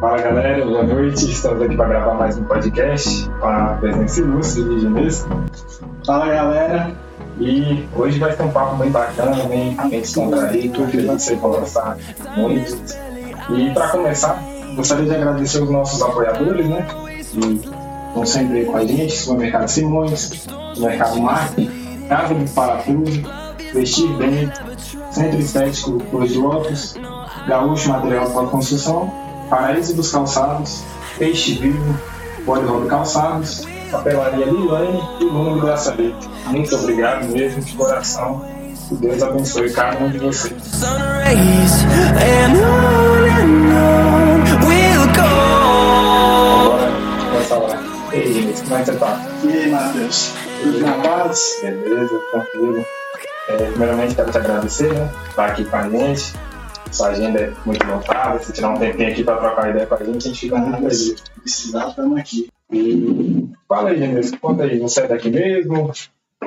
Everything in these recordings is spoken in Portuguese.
Fala galera, boa noite. Estamos aqui para gravar mais um podcast com a presença ilustre de Ginês. Fala galera, E hoje vai ter um papo bem bacana, bem, bem descontraído, que você gostar muito. E para começar, gostaria de agradecer os nossos apoiadores, né? Que estão sempre aí com a gente, Supermercado Simões, Mercado Marque, Casa do Parafuso, Vestir Bem, Centro Estético Cruz de Lopes, Gaúcho Material para Construção, Paraíso dos Calçados, Peixe Vivo, Polirob Calçados, Papelaria Lilane e Luna do Braçalete. Muito obrigado mesmo, de coração. Que Deus abençoe cada um de vocês. Agora, começa lá. E aí, gente, como é que você tá? e aí Matheus? Tudo na paz? Beleza, tranquilo. É, primeiramente, quero te agradecer, né? Estar aqui com a gente. Sua agenda é muito lotada. Se tirar um tempinho aqui para trocar ideia com a gente, a gente fica muito feliz. Precisar, estamos aqui. E fala aí, Genilson, conta aí, você é daqui mesmo?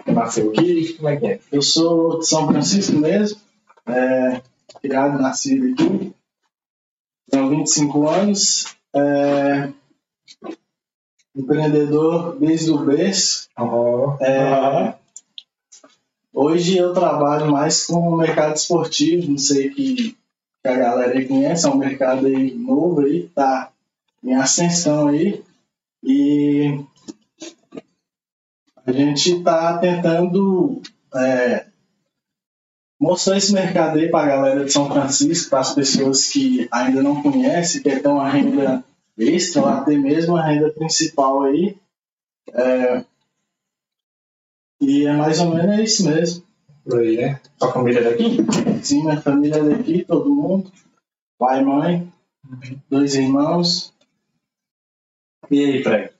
Nasceu aqui? Como é que é? Eu sou de São Francisco mesmo, é, criado e nascido aqui. Tenho 25 anos, é, empreendedor desde o berço. Oh, É, Hoje eu trabalho mais com o mercado esportivo, não sei que, que a galera conhece, é um mercado aí novo aí, tá em ascensão aí. E a gente tá tentando é, mostrar esse mercado aí para a galera de São Francisco, para as pessoas que ainda não conhecem, que tem uma renda extra, ou até mesmo a renda principal aí. É, e é mais ou menos isso mesmo. Por aí, né? Sua família daqui? Sim, minha família é daqui, todo mundo. Pai mãe, dois irmãos. E aí, Fred?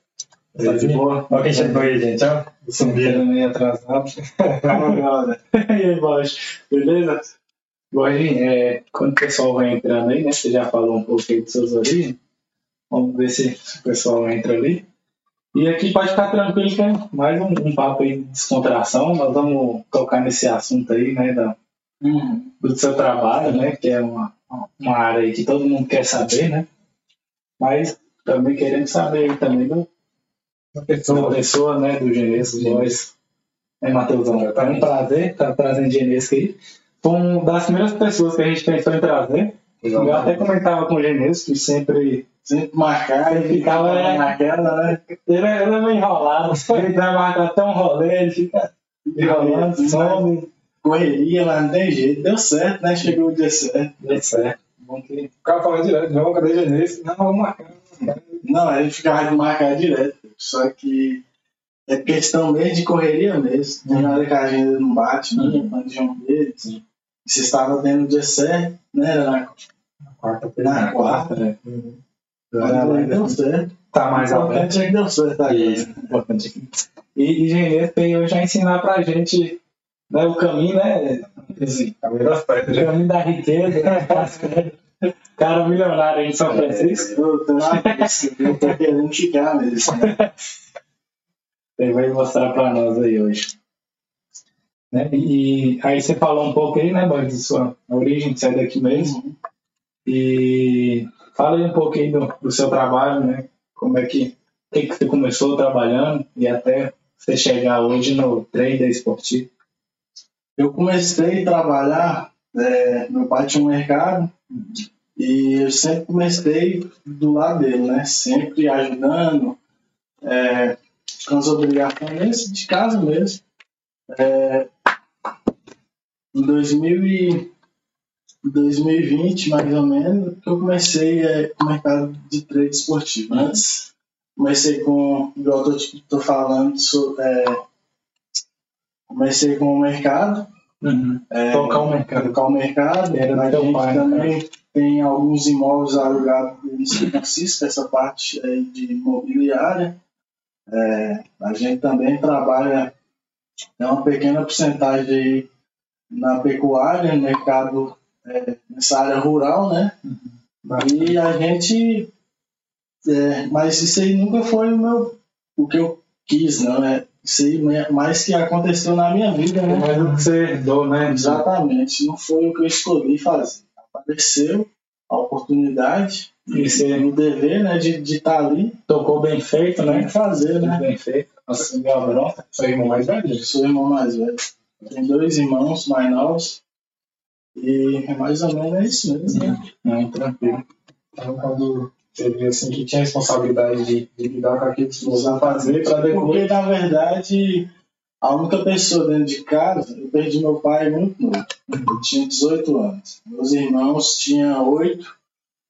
Tá de boa? Olha quem chegou aí, gente, ó. Subiram meio atrasado. E aí, Bosch, beleza? Borginho, é, quando o pessoal vai entrando aí, né? Você já falou um aí de suas origens. Vamos ver se o pessoal entra ali. E aqui pode ficar tranquilo que é mais um, um papo aí de descontração. Nós vamos tocar nesse assunto aí, né? Da, Uhum. do seu trabalho, né? Que é uma, uma área aí que todo mundo quer saber, né? Mas também queremos saber aí também do, da pessoa. pessoa, né? Do Genesco, nós. É, Matheusão, é um prazer estar trazendo Genesco aí. Foi uma das primeiras pessoas que a gente pensou em trazer. Eu até comentava com o Genesco que sempre Sempre marcar Ele ficava, é. naquela, né? ele, ele é meio enrolado. Ele vai marcar até um rolê, ele fica enrolando, some, Correria, mas não tem jeito. Deu certo, né? Chegou o dia certo. deu certo. Bom que O cara falando direto, não, cadê Genês? Não, vamos marcar. Não, gente ficava de marcar direto. Só que é questão mesmo de correria mesmo. Tem hora que a agenda não bate, né? Quando de um deles. Você estava tendo o dia certo, né? Era na Quarta-feira. Na quarta. né? Mas deu certo. Tá mais aberto. é que deu certo importante aqui. E, e Genesco veio já ensinar pra gente né, o caminho, né? Esse, Caminho das pedras. o caminho da riqueza, né? Cara milionário aí em São Francisco. Eu tô, na- eu tô querendo ficar mesmo. né? Ele vai mostrar para nós aí hoje. Né? E aí você falou um pouco aí, né, Boris, de sua origem, de ser daqui mesmo. E fala aí um do, do seu trabalho, né? Como é que, que, que você começou trabalhando e até você chegar hoje no trader esportivo. Eu comecei a trabalhar, é, meu pai tinha um mercado e eu sempre comecei do lado dele, né? Sempre ajudando, é, com as obrigações de casa mesmo. É, em 2000 e 2020, mais ou menos, que eu comecei é, com o mercado de trade esportivo. Antes, comecei com, igual eu tô falando, so- é, comecei com o mercado, é, Tocar o mercado. tocar o mercado. Era a gente pai, né, também tem alguns imóveis alugados em São Francisco, essa parte aí de imobiliária. É, a gente também trabalha, tem uma pequena porcentagem aí na pecuária, no mercado, é, nessa área rural, né? E a gente. é, mas isso aí nunca foi o meu. O que eu quis, não, é Isso aí mais que aconteceu na minha vida, né? Mais do que você herdou, né? Exatamente. Não foi o que eu escolhi fazer. Apareceu a oportunidade E você o dever, né, de de estar ali, tocou bem feito, tem né? que fazer, né? bem feito. Nossa, deu bronca. Seu irmão mais velho? Sou irmão mais velho. Tenho dois irmãos mais novos. E é mais ou menos isso mesmo, né? Não, tranquilo. Então, quando você viu assim que tinha responsabilidade de, de lidar com aquilo que você precisava fazer para depois. Porque, na verdade, a única pessoa dentro de casa, eu perdi meu pai muito novo. Eu tinha 18 anos. Meus irmãos tinham 8,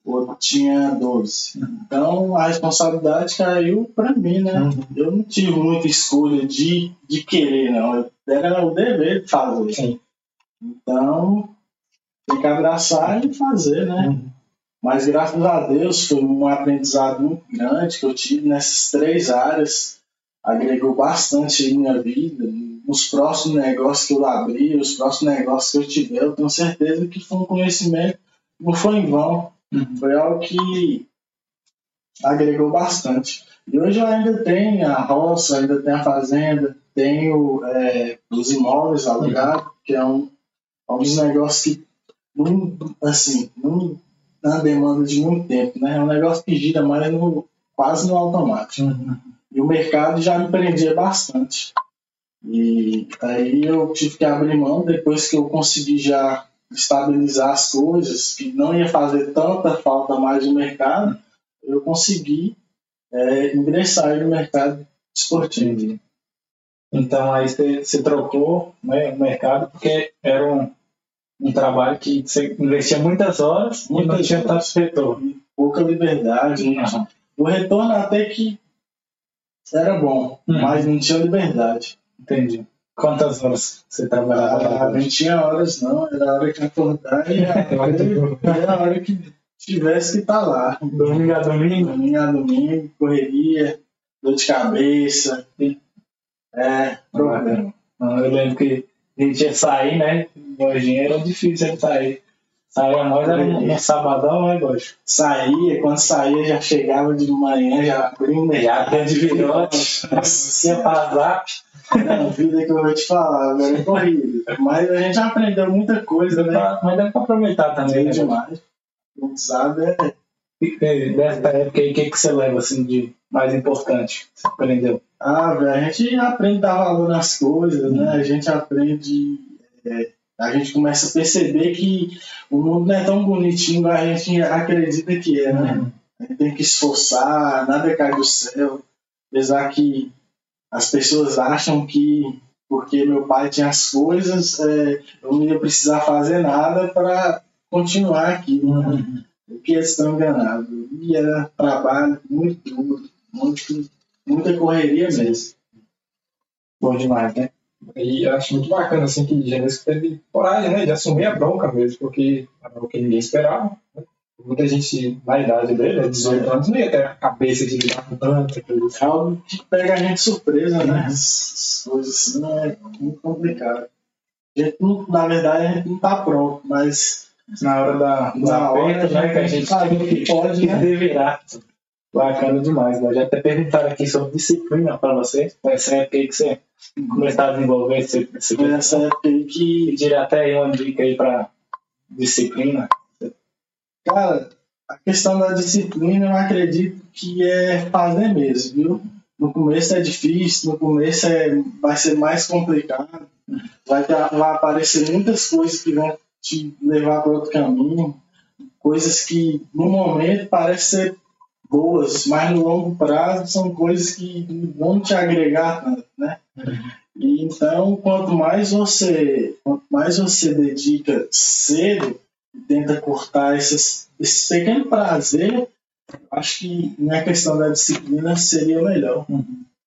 o outro tinha 12. Então, a responsabilidade caiu para mim, né? Eu não tive muita escolha de, de querer, não. Era o dever de fazer. Então, tem que abraçar e fazer, né? Mas graças a Deus foi um aprendizado muito grande que eu tive nessas três áreas. Agregou bastante em minha vida. Nos próximos negócios que eu abri, os próximos negócios que eu tiver, eu tenho certeza que foi um conhecimento, não foi em vão. Uhum. Foi algo que agregou bastante. E hoje eu ainda tenho a roça, ainda tenho a fazenda, tenho é, os imóveis alugados, que é um, é um dos negócios que não, assim, não na demanda de muito tempo, né? É um negócio que gira mais no, quase no automático. E o mercado já me prendia bastante. E aí eu tive que abrir mão depois que eu consegui já estabilizar as coisas, que não ia fazer tanta falta mais no mercado, eu consegui é, ingressar no mercado esportivo. Então aí você trocou né, o mercado porque era um, um trabalho que você investia muitas horas e não Muitas tinha tanto retorno. Pouca liberdade. né? Uhum. O retorno até que era bom, Uhum. mas não tinha liberdade. Entendi. Quantas horas você trabalhava Ah, não tinha horas não, era a hora que acordar e era a hora que tivesse que estar lá. Domingo a domingo? Domingo a domingo, correria, dor de cabeça. É, problema. Eu lembro que a gente ia sair, né? Hoje era difícil de sair. Saía mais era no, no sabadão, né, Gosto? Saía, quando saía já chegava de manhã, já um Já tem de virote. Ia pra zap. A vida que eu vou te falar, agora é corrida. Mas a gente aprendeu muita coisa, né? Mas dá pra aproveitar também, né? demais. Não sabe, é E, Dessa época aí, o que, que você leva assim de mais importante? Você aprendeu? Ah, velho, a gente aprende a dar valor nas coisas, né? A gente aprende. é, a gente começa a perceber que o mundo não é tão bonitinho como a gente acredita que é, né? A gente tem que esforçar, nada cai do céu. Apesar que as pessoas acham que porque meu pai tinha as coisas, é, eu não ia precisar fazer nada para continuar aqui. Né? Porque eles estão enganados. E era trabalho muito duro, muito, muita correria mesmo. Bom demais, né? E eu acho muito bacana assim que Genesco teve coragem, né, de assumir a bronca mesmo, porque era o que ninguém esperava. né? Muita gente na idade dele, né, 18 anos, não ia ter a cabeça de lidar com tanta coisa. É algo que pega a gente de surpresa, né? Essas coisas assim é muito complicado. A gente não, na verdade, a gente não tá pronto, mas Na hora da, Na hora, aperto, né? Que a gente sabe tem que pode, né? se virar. Bacana demais. né? Já até perguntaram aqui sobre disciplina para você. Essa época aí que você começar a desenvolver esse, esse nessa época aí que, pedir até aí uma dica aí para disciplina. cara, a questão da disciplina eu acredito que é fazer mesmo, viu? No começo é difícil, no começo é, vai ser mais complicado, vai, ter, vai aparecer muitas coisas que vão te levar para outro caminho, coisas que no momento parecem ser boas, mas no longo prazo são coisas que vão te agregar tanto, né? E então, quanto mais você, quanto mais você dedica cedo e tenta cortar esses, esse pequeno prazer, acho que na questão da disciplina seria o melhor.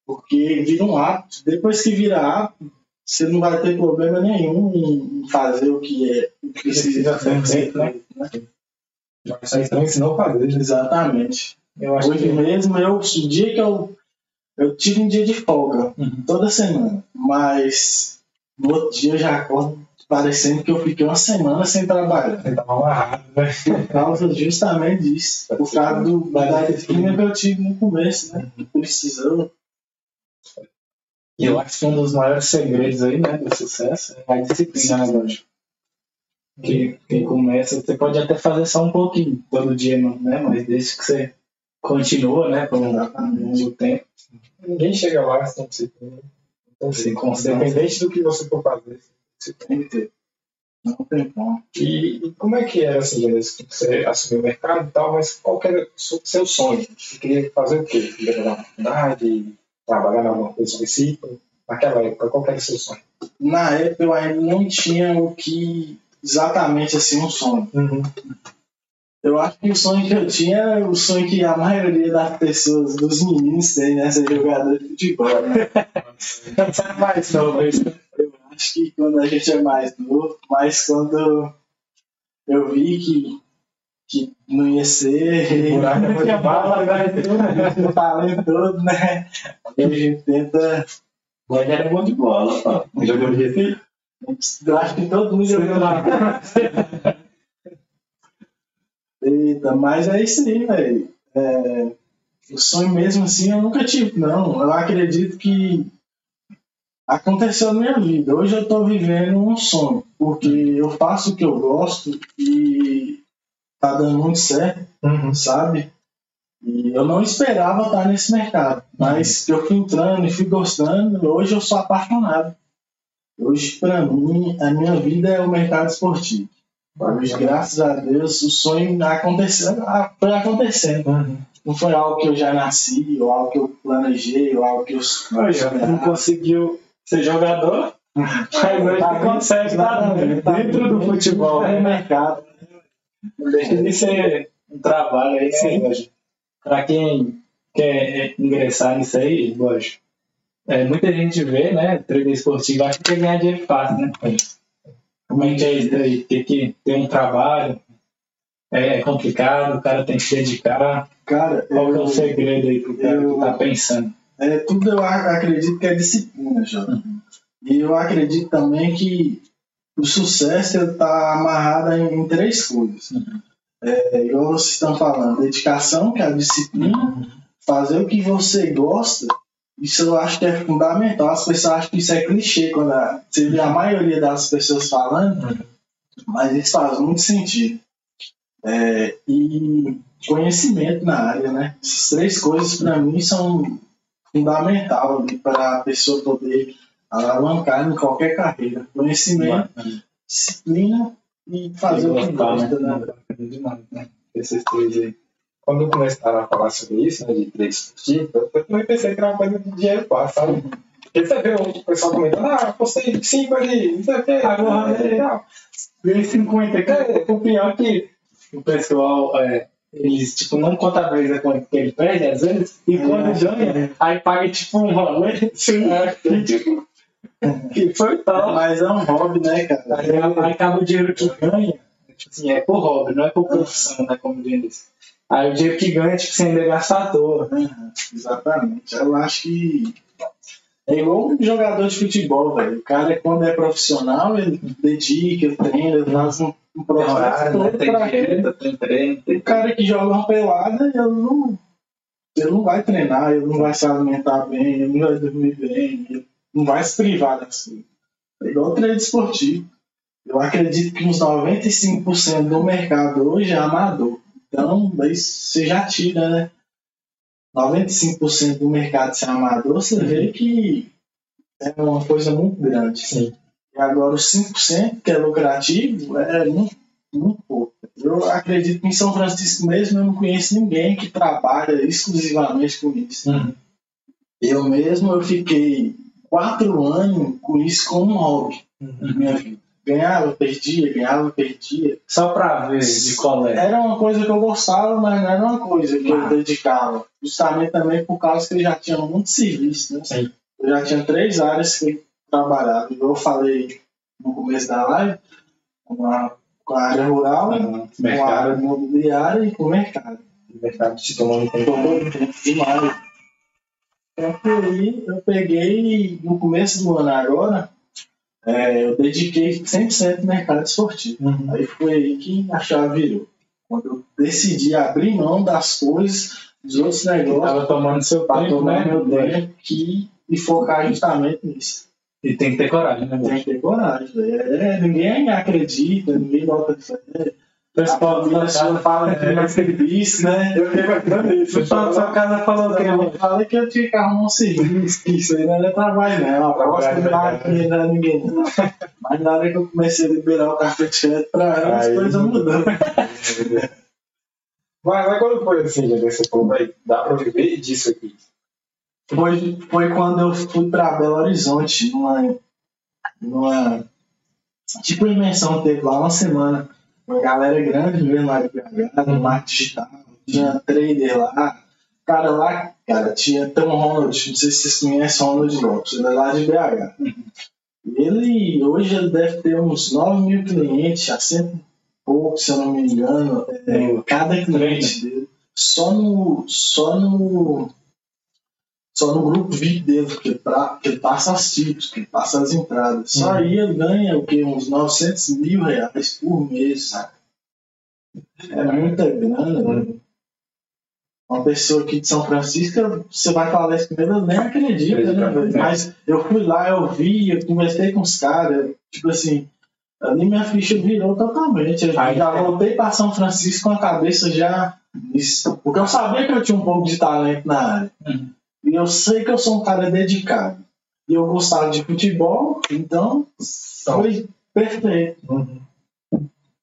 Porque vira um hábito. Depois que vira hábito, você não vai ter problema nenhum em fazer o que é o que precisa ser feito, né? Já sai estranho se não fazer. né? Exatamente. Eu acho Hoje que mesmo, eu, o dia que eu. Eu tiro um dia de folga, Uhum. toda semana. Mas no outro dia eu já acordo parecendo que eu fiquei uma semana sem trabalhar. Você tava amarrado, né? Por causa justamente disso. Por causa do, da disciplina que eu tive no começo, né? Precisou. E eu acho que um dos maiores segredos aí, né, do sucesso é a disciplina, né, Jorge? que, que começa, você pode até fazer só um pouquinho todo dia, né? Mas desde que você continua, né? Por um longo tempo, Ninguém chega lá sem disciplina. Então, constância. independente do que você for fazer, você tem que ter. Não tem como. E, e como é que era assim, Gênesis? Você assumiu o mercado e tal, mas qual era o seu- sonho? Você queria fazer o quê? Queria fazer uma faculdade, trabalhar em alguma coisa específica? Naquela época, qual era o seu sonho? Na época eu ainda não tinha o que exatamente assim um sonho. Eu acho que o sonho que eu tinha era o sonho que a maioria das pessoas, dos meninos tem, né? Ser jogador de futebol. Né? É mais novo, isso. Eu acho que quando a gente é mais novo, mas quando eu vi que, que não ia ser, buraco é muito que a bola vai tudo, o talento todo, né? E a gente tenta. Mas era bom de bola, pô. Jogou de? Eu acho que todo mundo jogou lá. Eita, mas é isso aí, velho. É, o sonho mesmo assim eu nunca tive, não. Eu acredito que aconteceu na minha vida. Hoje eu tô vivendo um sonho, porque eu faço o que eu gosto e tá dando muito certo, sabe? E eu não esperava estar nesse mercado, mas eu fui entrando e fui gostando. Hoje eu sou apaixonado. Hoje, para mim, a minha vida é o mercado esportivo. Hoje, graças a Deus, o sonho aconteceu, ah, foi acontecendo. Não foi algo que eu já nasci, ou algo que eu planejei, ou algo que eu. Não conseguiu ser jogador, mas hoje Tá consegue estar exatamente, tá dentro do futebol. É mercado. Não deixa de ser um trabalho aí, né, hoje. Para quem quer ingressar nisso aí, lógico. É, muita gente vê, né, treino esportivo, acha que quer ganhar dinheiro fácil, né? Como é é isso aí? Tem que ter um trabalho, é complicado, o cara tem que se dedicar. Cara, Qual é o segredo aí pro cara eu- que tá pensando? é, tudo eu ac- acredito que é disciplina, Jota. E eu acredito também que o sucesso está amarrado em, em três coisas. É, igual vocês estão falando, dedicação, que é a disciplina, fazer o que você gosta, isso eu acho que é fundamental. As pessoas acham que isso é clichê quando a- você vê a maioria das pessoas falando, mas isso faz muito sentido. É, e conhecimento na área, né? Essas três coisas para mim são fundamental para a pessoa poder alavancar em qualquer carreira. Conhecimento, disciplina e fazer o que gosta, né? Demais, né? Esses três aí. Quando começaram a falar sobre isso, né, de trade esportivo, eu também pensei que era uma coisa de dinheiro fácil, sabe? Porque você vê o pessoal comentando, ah, postei cinco ali, não sei o que, Agora, agora, é. tal. Ganhei 50, cara. O pior é que o pessoal, é, eles, tipo, não contabilizam quanto que ele perde, às vezes, e quando ganha, aí paga, tipo, um rolê, e, tipo, que foi tal. Mas é um hobby, né, cara? Aí, aí acaba o dinheiro que ganha, tipo assim, é por hobby, não é por profissão, né, como diz. Aí o dinheiro que ganha, tipo, você ainda gasta à toa. Exatamente. Eu acho que é igual um jogador de futebol, velho. O cara, quando é profissional, ele dedica, ele treina, ele faz um, processo né? todo Tem pra dieta, tem treino, O cara que joga uma pelada, ele não, ele não vai treinar, ele não vai se alimentar bem, ele não vai dormir bem, ele não vai se privar coisas. É igual o treino esportivo. Eu acredito que uns 95% do mercado hoje é amador. Então, aí você já tira, né? 95% do mercado ser amador, você vê que é uma coisa muito grande. Sim. E agora os 5% que é lucrativo é muito, muito pouco. Eu acredito que em São Francisco mesmo eu não conheço ninguém que trabalha exclusivamente com isso. Uhum. Eu mesmo eu fiquei quatro anos com isso como hobby na minha vida. Ganhava, perdia, ganhava, perdia. Só pra ver de colégio. Era uma coisa que eu gostava, mas não era uma coisa que eu dedicava. Justamente também por causa que eu já tinha muito serviço, né? Sim. Eu já tinha três áreas que eu trabalhava. Eu falei no começo da live, com a, com a área rural, Uhum. com a área imobiliária e com o mercado. O mercado te tomando tempo. Tomou tempo demais. Então, aí, eu peguei, no começo do ano agora, é, eu dediquei 100% no mercado esportivo. Uhum. Aí foi aí que a chave virou. Quando eu decidi abrir mão das coisas, dos outros negócios, Tava tomando seu tempo, tomar né? meu tempo e focar justamente nisso. E tem que ter coragem, né? Tem que ter coragem. É, ninguém acredita, ninguém bota fé. O A pessoal família sua fala que não acredita, né? Eu fiquei imaginando isso. Da sua casa falou que eu falei que eu tinha que arrumar um serviço, que isso aí não é trabalho, não. Eu gosto de dar aqui, não é ninguém, não. Mas na hora que eu comecei a liberar o de crédito pra ela, as coisas mudaram. Mas, mas quando foi assim, gente, você falou, vai, dá pra viver disso aqui. Foi, foi quando eu fui pra Belo Horizonte, numa, numa tipo imersão, teve lá uma semana. Uma galera grande mesmo lá de BH, no marketing digital. Tinha trader lá. Cara, lá, cara, tinha Tom Ronald, não sei se vocês conhecem o Ronald Lopes, ele é lá de BH. Ele, hoje ele deve ter uns 9 mil clientes, há sempre pouco, se eu não me engano, é, cada cliente dele. Só no, só no, só no grupo VIP dele, que ele, pra- que passa as tipos, que passa as entradas. Só aí ele ganha o que? Uns 900 mil reais por mês, sabe? É muita grana, velho. Uma pessoa aqui de São Francisco, você vai falar isso primeiro, eu nem acredita, né, velho? Mas eu fui lá, eu vi, eu conversei com os caras, tipo assim, ali minha ficha virou totalmente. Eu já voltei para São Francisco com a cabeça já. Porque eu sabia que eu tinha um pouco de talento na área. Uhum. E eu sei que eu sou um cara dedicado. E eu gostava de futebol, então foi perfeito.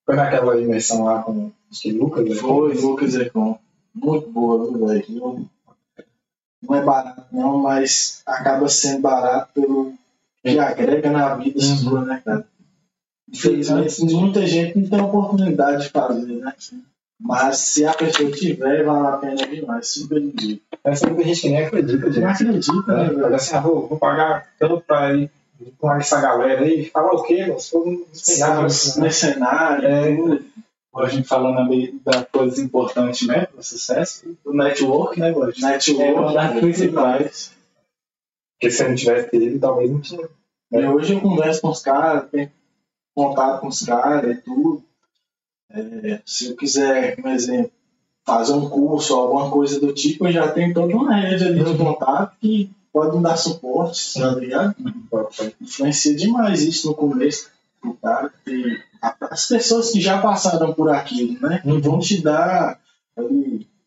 Foi naquela imersão lá com Lucas, né? Foi, Lucas Econ. Muito boa, viu, velho? Não- é barato, não, mas acaba sendo barato pelo que agrega na vida sua, né, cara? Infelizmente, muita gente não tem oportunidade de fazer, né? Mas se a pessoa tiver, vale a pena demais, super indico. Tem muita gente que nem acredita, gente. Não acredita, né, né? velho? Assim, ah, vou, vou pagar tanto pra ir com essa galera aí. Falar o quê? For tem nada Os né? mercenários, É. A gente falando ali da coisa importante, né? Para o sucesso, o network, né, Boris? network, É uma das principais. Porque se eu não tivesse ele, talvez não tinha. E hoje eu converso com os caras, tenho contato com os caras e tudo. É, se eu quiser, por exemplo, fazer um curso ou alguma coisa do tipo, eu já tenho toda uma rede ali de contato que pode me dar suporte, tá ligado? Influencia demais isso no começo do cara. As pessoas que já passaram por aquilo, né? Vão te dar,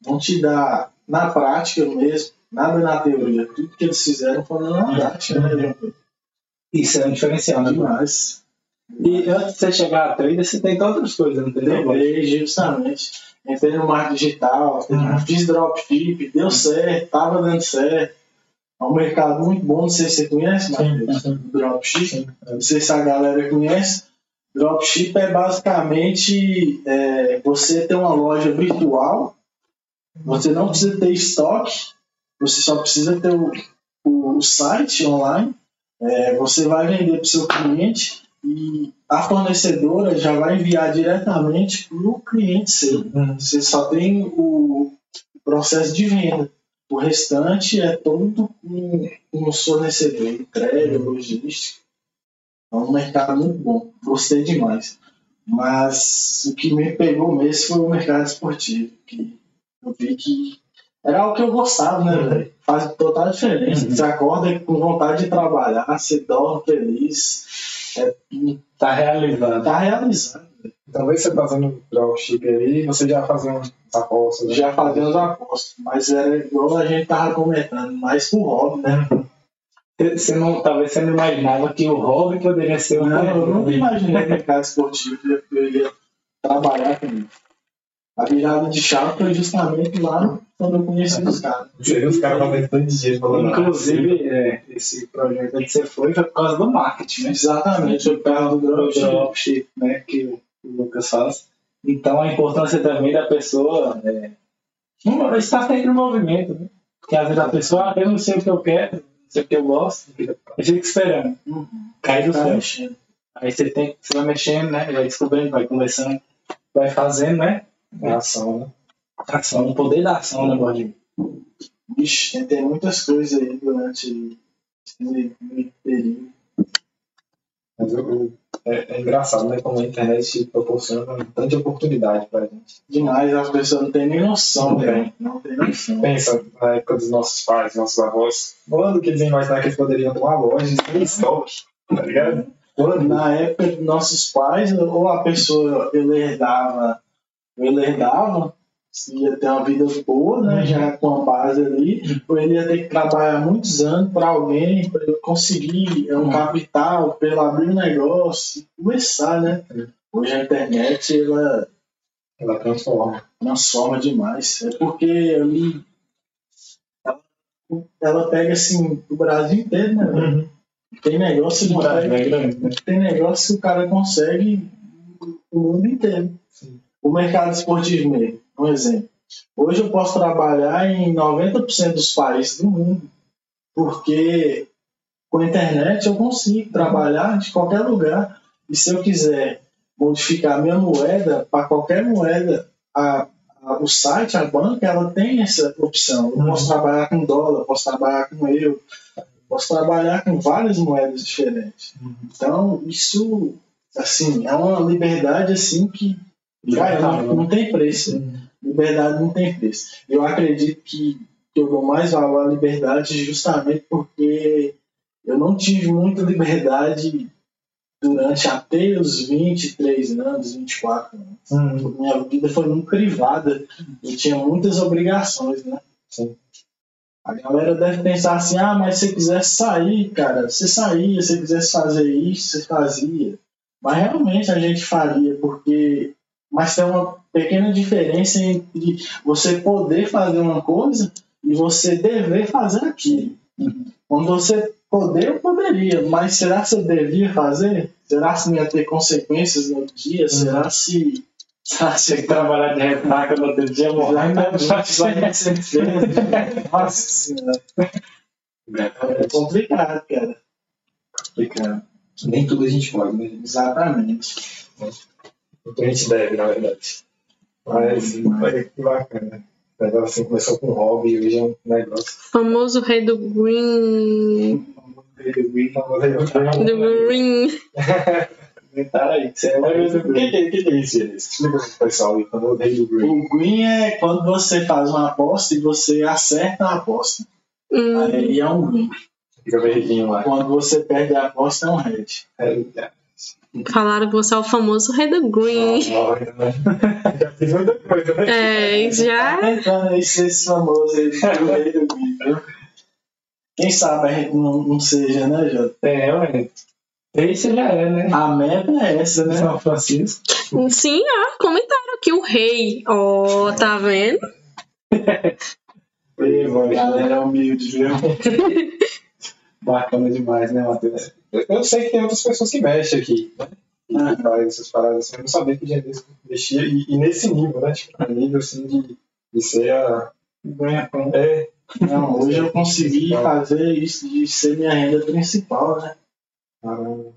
vão te dar na prática mesmo, nada na teoria. Tudo que eles fizeram foi na prática, né, João? Isso é um diferencial, né? Demais. E antes de você chegar a trader, você tem outras coisas, entendeu? Lembrei, justamente. Entrei no marketing digital, Uhum. fiz dropship, deu certo, tava dando certo. É um mercado muito bom, não sei se você conhece, Matheus, dropship. Não sei se a galera conhece. Dropship é basicamente é, você ter uma loja virtual, você não precisa ter estoque, você só precisa ter o, o, o site online, é, você vai vender para o seu cliente e a fornecedora já vai enviar diretamente para o cliente seu. Você só tem o processo de venda. O restante é todo com, com os fornecedores, entrega, logística. É um mercado muito bom. Gostei demais. Mas o que me pegou mesmo foi o mercado esportivo. Que eu vi que era algo que eu gostava, né, velho? Faz total diferença. Uhum. Você acorda com vontade de trabalhar, você dorme feliz. Tá realizado. tá realizado. Talvez você fazendo dropship aí, você já fazia uns apostas. né? Já fazendo as apostas. Mas era igual a gente tava comentando, mais pro hobby, né? Você não, talvez você não imaginava que o hobby poderia ser um Não, eu nunca imaginei o mercado esportivo que eu ia trabalhar com isso. A virada de chave foi justamente lá quando eu conheci os caras. Você viu os caras fazendo todos dias falando. Inclusive, é, esse projeto que você foi foi por causa do marketing, né? Exatamente, o carro do O dropship. né? Que o Lucas faz. Então, a importância também da pessoa é, estar sempre em movimento, né? Porque às vezes a pessoa, ah, eu não sei o que eu quero, não sei o que eu gosto, eu fico esperando. Cai do Tá céu. Aí você tem, você vai mexendo, né? Vai descobrindo, vai conversando, vai fazendo, né? É ação, né? Ação, o poder da ação, né, Gordinho? Vixe, tem muitas coisas aí durante Mas eu- eu- é, é engraçado, né? Como a internet proporciona tanta oportunidade pra gente. Demais, as pessoas não têm nem noção, velho. Não tem noção. Pensa na época dos nossos pais, nossos avós. Quando que eles iam imaginar que eles poderiam ter uma loja em estoque? Tá ligado? Quando? Na época dos nossos pais, ou a pessoa ele herdava, ele herdava, ia ter uma vida boa, né? Já com a base ali, ou ele ia ter que trabalhar muitos anos para alguém, para ele conseguir é, um capital, para ele abrir um negócio e começar, né? Hoje a internet ela Ela transforma. transforma demais. É porque ali ela, ela pega assim o Brasil inteiro, né? velho? Tem negócio O Brasil consegue, é grande, né? tem negócio que o cara consegue o mundo inteiro. Sim. O mercado esportivo mesmo, um exemplo. Hoje eu posso trabalhar em 90% dos países do mundo, porque com a internet eu consigo trabalhar de qualquer lugar. E se eu quiser modificar minha moeda para qualquer moeda, a, a- o site, a banca, ela tem essa opção. Eu posso trabalhar com dólar, posso trabalhar com euro, posso trabalhar com várias moedas diferentes. Então, isso, assim, é uma liberdade, assim, que cara, não, não tem preço. Liberdade não tem preço. Eu acredito que, que eu dou mais valor à liberdade justamente porque eu não tive muita liberdade durante até os 23 anos, 24 anos. Uhum. Minha vida foi muito privada. Eu tinha muitas obrigações, né? Sim. A galera deve pensar assim, ah, mas se você quisesse sair, cara, você saía, se você quisesse fazer isso, você fazia. Mas realmente a gente faria, porque. Mas tem uma pequena diferença entre você poder fazer uma coisa e você dever fazer aquilo. Quando você poder, eu poderia, mas será que eu devia fazer? Será que não ia ter consequências no dia? Será se. Será se que trabalhar de retaca no outro dia, morrer. Nossa senhora. É complicado, cara. Complicado. Nem tudo a gente pode, né? Exatamente. O que a gente deve, na verdade. Mas, olha que bacana. O negócio assim começou com um hobby e hoje é um negócio. Famoso rei do green. Do green. Comentaram aí. que Você é O o que, que, que, é isso, Elis? Explica pro pessoal aí, eu dei do Green. O green é quando você faz uma aposta e você acerta a aposta. Hum, Aí é um green. Fica verdinho lá. Quando você perde a aposta é um red. É, falaram que você é o famoso rei do green. Olha, né? Já fiz muita coisa, né? É, já. Tá esse famoso rei do green, viu? Quem sabe a gente não, não seja, né, Jota? É, ué. Esse já é, né? A meta é essa, né? São Francisco. Sim, ó, comentaram aqui o rei. Ó, tá vendo? E, mano, Galera é humilde, viu? Bacana demais, né, Matheus? Eu- Eu sei que tem outras pessoas que mexem aqui, né? E Ah. que fazem essas paradas assim. Eu não sabia que gente desse mexia. E, e nesse nível, né? Tipo, nível assim de, de ser a. Ganha pão. É, Não, hoje eu consegui fazer isso de ser minha renda principal, né? caramba.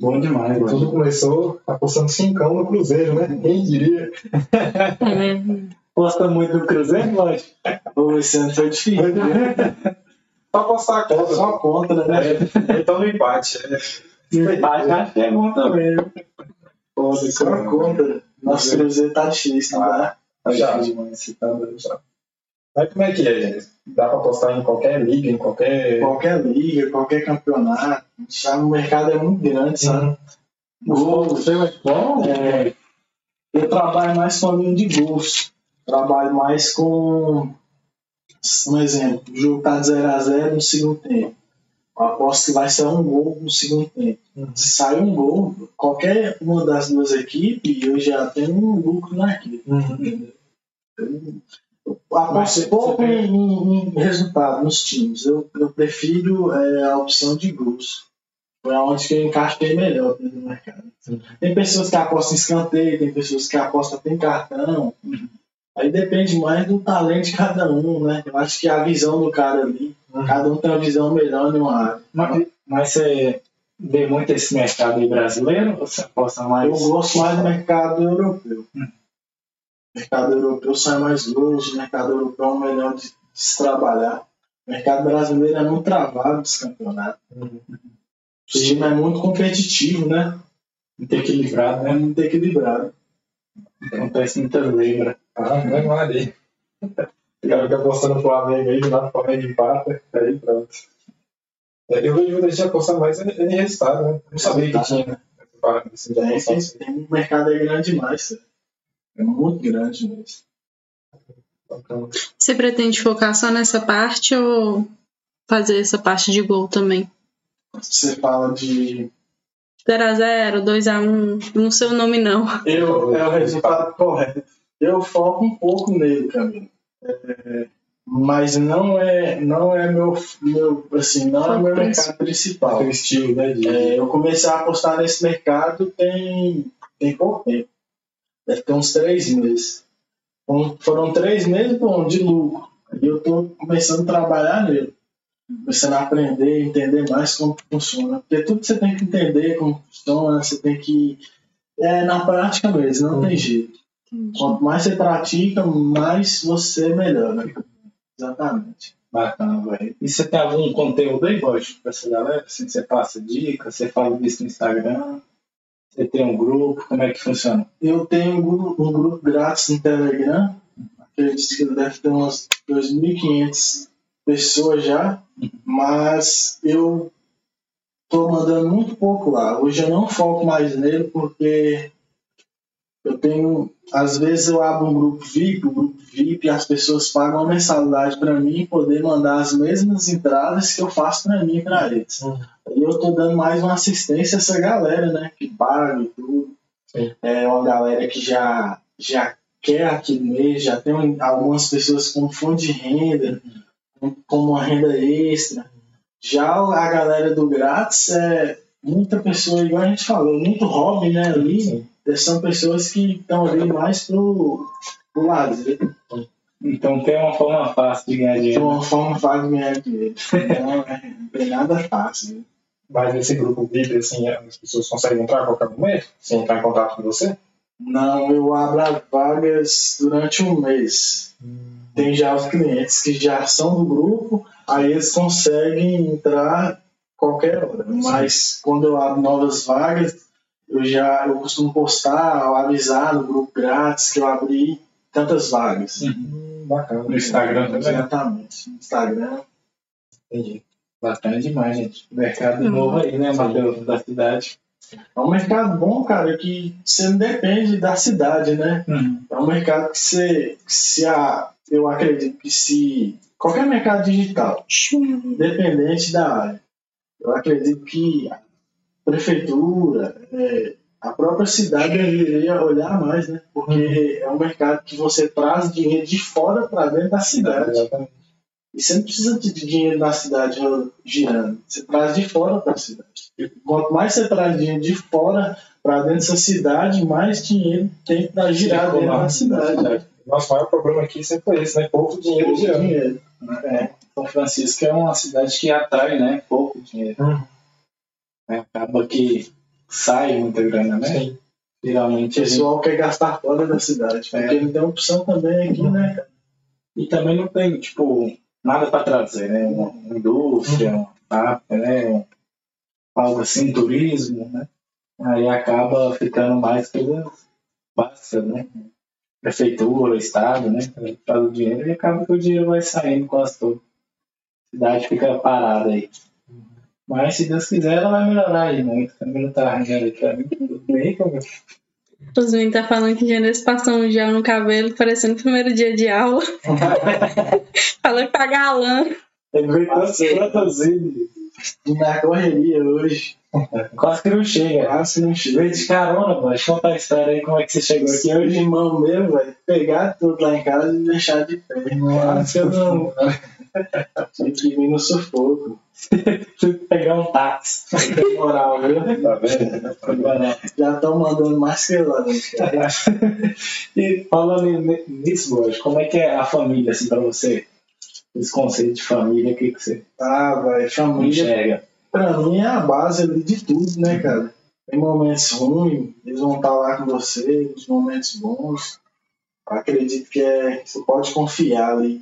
Bom demais, E tudo começou apostando cincão no Cruzeiro, né? Quem diria? É, Gosta muito do Cruzeiro, lógico. Pô, esse ano foi difícil. viu? Só apostar a conta. Só contra, né? É, então no empate. É. Empate acho que é bom também? Pô, só contra. Nosso Cruzeiro tá difícil, não dá? Tá Já. difícil você tá doido. Mas como é que é, gente? Dá pra apostar em qualquer liga, em qualquer. Qualquer liga, qualquer campeonato. Já o mercado é muito grande, sabe? Gol, Seu é bom? É, eu trabalho mais com a linha de gols. Trabalho mais com. Um exemplo, o jogo tá 0x0 no segundo tempo. Eu aposto que vai ser um gol no segundo tempo. Se sair um gol, qualquer uma das duas equipes, eu já tenho um lucro naquilo. Uhum. Eu aposto pouco em, em- resultado nos times. Eu, eu prefiro é, a opção de gols. Foi onde que eu encaixei melhor do mercado. Tem pessoas que apostam em escanteio, tem pessoas que apostam em cartão. Aí depende mais do talento de cada um, né? Eu acho que a visão do cara ali, cada um tem uma visão melhor em uma área. Mas, mas você vê muito esse mercado aí brasileiro? Você aposta mais? Eu gosto mais do mercado europeu. O mercado europeu sai mais longe, o mercado europeu é o melhor de, de se trabalhar. O mercado brasileiro é muito travado dos campeonatos. time é muito competitivo, né? Muito equilibrado, É né? muito equilibrado. Acontece muita zebra. Ah, não é mal ali. O cara fica apostando no Flamengo aí, lado do Flamengo empata, aí pronto. É, Eu vejo muita gente apostar mais em em resultado, né? Não sabia que tinha, né? Assim, tem, assim. tem um mercado aí grande demais. cara. É muito grande mesmo. Você pretende focar só nessa parte ou fazer essa parte de gol também? Você fala de 0x0, 2x1, não sei o nome não. Eu, é o resultado correto. Eu foco um pouco nele, Camilo. É, mas não é, não é meu, meu, assim, não é meu mercado principal. Estilo, né? É, eu comecei a apostar nesse mercado tem, tem pouco tempo. Deve ter uns três meses. Foram- Foram três meses bom, de lucro. E eu estou começando a trabalhar nele. Começando a aprender, entender mais como funciona. Porque tudo você tem que entender como funciona, você tem que. É na prática mesmo, não tem jeito. Quanto mais você pratica, mais você melhora. Exatamente. Bacana, velho. E você tem algum conteúdo aí, Bosch, pra essa galera? Assim, você passa dicas, você fala disso no Instagram, você tem um grupo, como é que funciona? Eu tenho um grupo, um grupo grátis no Telegram. Acredito que deve ter umas 2.500 pessoas já. Mas eu tô mandando muito pouco lá. Hoje eu não foco mais nele porque eu tenho. Às vezes eu abro um grupo VIP, o grupo VIP, as pessoas pagam uma mensalidade para mim poder mandar as mesmas entradas que eu faço para mim e para eles. Uhum. E eu tô dando mais uma assistência a essa galera, né? Que paga e tudo. Sim. É uma galera que já, já quer aquele mês, já tem algumas pessoas com fonte de renda, com, com uma renda extra. Já a galera do grátis é muita pessoa, igual a gente falou, muito hobby, né? Ali, Sim. São pessoas que estão ali mais pro, pro lazer. Então tem uma forma fácil de ganhar dinheiro. uma forma fácil de ganhar dinheiro. Então, é, não tem nada fácil. né? Mas nesse grupo VIP, assim, as pessoas conseguem entrar a qualquer momento, sem entrar em contato com você? Não, eu abro as vagas durante um mês. Tem já os clientes que já são do grupo, aí eles conseguem entrar qualquer hora. Mas quando eu abro novas vagas, eu já eu costumo postar ou avisar no grupo grátis que eu abri tantas vagas. Hum, bacana. No Instagram também? Exatamente. No Instagram. Entendi. Bacana demais, gente. Mercado Hum. novo aí, né, Matheus, da cidade. É um mercado bom, cara, que você não depende da cidade, né? É um mercado que você, que se a, eu acredito que se qualquer mercado digital, independente da área, eu acredito que prefeitura, é, a própria cidade deveria olhar mais, né? Porque é um mercado que você traz dinheiro de fora para dentro da cidade. Exatamente. E você não precisa de dinheiro na cidade girando, você traz de fora para a cidade. Quanto mais você traz dinheiro de fora para dentro dessa cidade, mais dinheiro tem para girar dentro da cidade. Nosso maior problema aqui sempre foi esse, né? Pouco dinheiro Pouco girando. dinheiro. É, São Francisco é uma cidade que atrai, né, pouco dinheiro. Hum. Né? Acaba que sai muita grana, né? Sim. O Geralmente gente... pessoal quer gastar fora da cidade, porque não tem opção também aqui, né? E também não tem, tipo, nada para trazer, né? Uma, indústria, uma fábrica, né? Algo assim, turismo, né? Aí acaba ficando mais coisas básicas, né? Prefeitura, Estado, né? Faz o dinheiro e acaba que o dinheiro vai saindo quase todo. A cidade fica parada aí. Mas se Deus quiser, ela vai melhorar aí muito. Também não tá arranjando aí pra mim. Tudo bem, como Os meninos tá falando que Genesis passou um gel no cabelo, parecendo o primeiro dia de aula. Falou que tá galã. Ele veio. E na correria hoje, Quase que não chega. quase não chega. Veio de carona, mas conta a história aí, como é que você chegou aqui hoje. hoje, irmão meu, vai pegar tudo lá em casa e deixar de pé. Quase que eu não. Tinha que vir no sufoco. Tive que pegar um táxi. Tem moral, viu? Tá vendo? Já estão mandando mais que lá, né? E falando ni- nisso, Borges, como é que é a família, assim, pra você? Esse conceito de família, o que, que você Ah, vai, família enxerga? pra mim é a base ali de tudo, né, cara? Tem momentos ruins, eles vão estar lá com você, os momentos bons. Acredito que é, você pode confiar ali.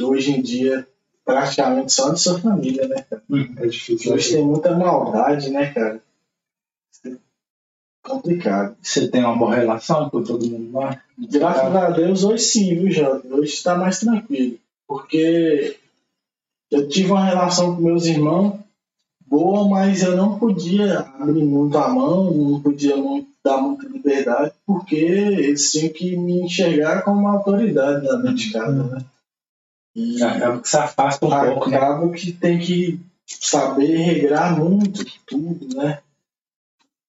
Hoje em dia, praticamente só de sua família, né, cara? É difícil. Hoje tem muita maldade, né, cara? É complicado. Você tem uma boa relação com todo mundo lá? Graças a Deus, hoje sim, viu, Jota? Hoje está mais tranquilo. Porque eu tive uma relação com meus irmãos boa, mas eu não podia abrir muito a mão, não podia muito, dar muita liberdade, porque eles tinham que me enxergar como uma autoridade dentro de casa, né? Acaba que se afasta um pouco, né? acaba que tem que saber regrar muito tudo, né?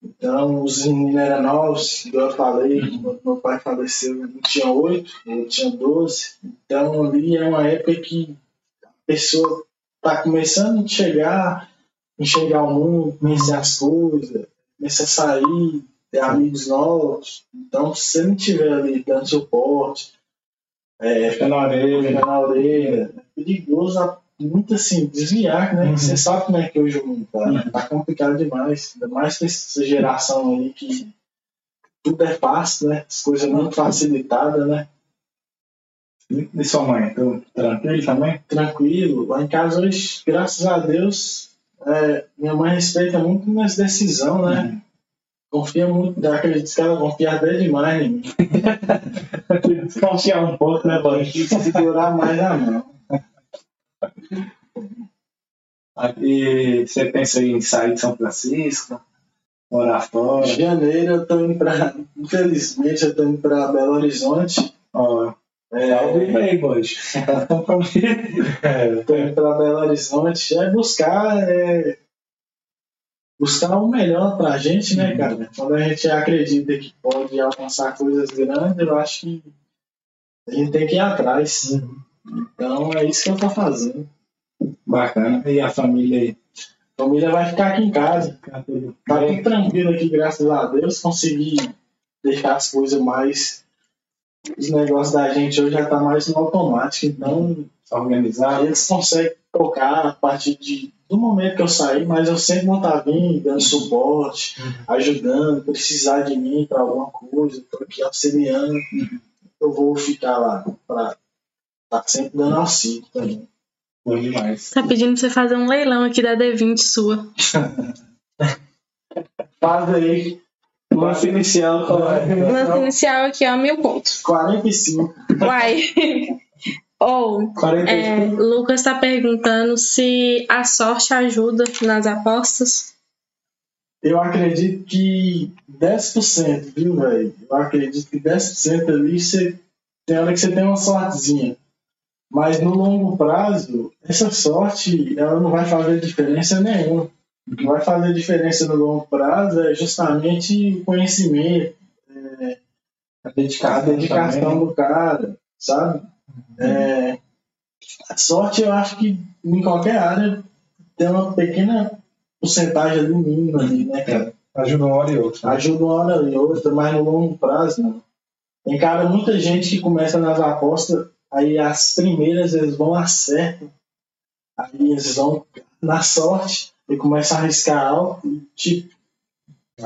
Então, os meninos eram novos, igual eu falei, quando meu pai faleceu, eu tinha oito, eu tinha doze. Então, ali é uma época que a pessoa está começando a chegar, enxergar o mundo, conhecer as coisas, começar a sair, ter amigos novos. Então, se você não estiver ali dando suporte, é, Fica na orelha. fica na orelha. É perigoso, muito assim, desviar, né? Uhum. Você sabe como é que hoje o mundo tá. Tá complicado demais. Ainda mais com essa geração aí que tudo é fácil, né? As coisas muito facilitadas, né? E sua mãe? Tô tranquilo também? Tranquilo. Lá em casa hoje, graças a Deus, é, minha mãe respeita muito minhas decisões, né? Confia muito, acredito que ela confia até demais em mim. Desconfiar um pouco, né, que segurar mais a mão. E você pensa em sair de São Francisco? Morar Em fora? janeiro eu tô indo pra. Infelizmente, eu tô indo pra Belo Horizonte. Ó, É, tá ao vivo aí, boy. É, tô indo para Belo Horizonte é buscar é, buscar o melhor para a gente, né, cara? Quando a gente acredita que pode alcançar coisas grandes, eu acho que a gente tem que ir atrás. Então é isso que eu tô fazendo. Bacana. E a família aí? A família vai ficar aqui em casa. Tá tudo Tá bem? tranquilo aqui, graças a Deus. Consegui deixar as coisas mais. Os negócios da gente hoje já tá mais no automático, então Organizado? Aí eles conseguem tocar a partir de, do momento que eu saí, mas eu sempre vou estar vindo, dando suporte, ajudando, precisar de mim para alguma coisa, estou aqui auxiliando, eu vou ficar lá para estar sempre dando auxílio também. Bom demais. Tá pedindo pra você fazer um leilão aqui da D20 sua. Faz aí, lance inicial, O lance inicial aqui, ó, mil pontos. 45. Uai. Ou, 40 é, Lucas tá perguntando se a sorte ajuda nas apostas. Eu acredito que 10%, viu, velho? Eu acredito que 10% ali você tem hora que você tem uma sortezinha. Mas no longo prazo, essa sorte ela não vai fazer diferença nenhuma. O que vai fazer diferença no longo prazo é justamente o conhecimento, A a dedicação, dedicação também, né? do cara, sabe? É, a sorte eu acho que em qualquer área tem uma pequena porcentagem ali mínima ali, né, cara? Ajuda uma hora e outra. ajuda uma hora e outra, mas no longo prazo não. Tem cara, muita gente que começa nas apostas, aí as primeiras eles vão acertam, aí eles vão na sorte e começam a arriscar alto, tipo,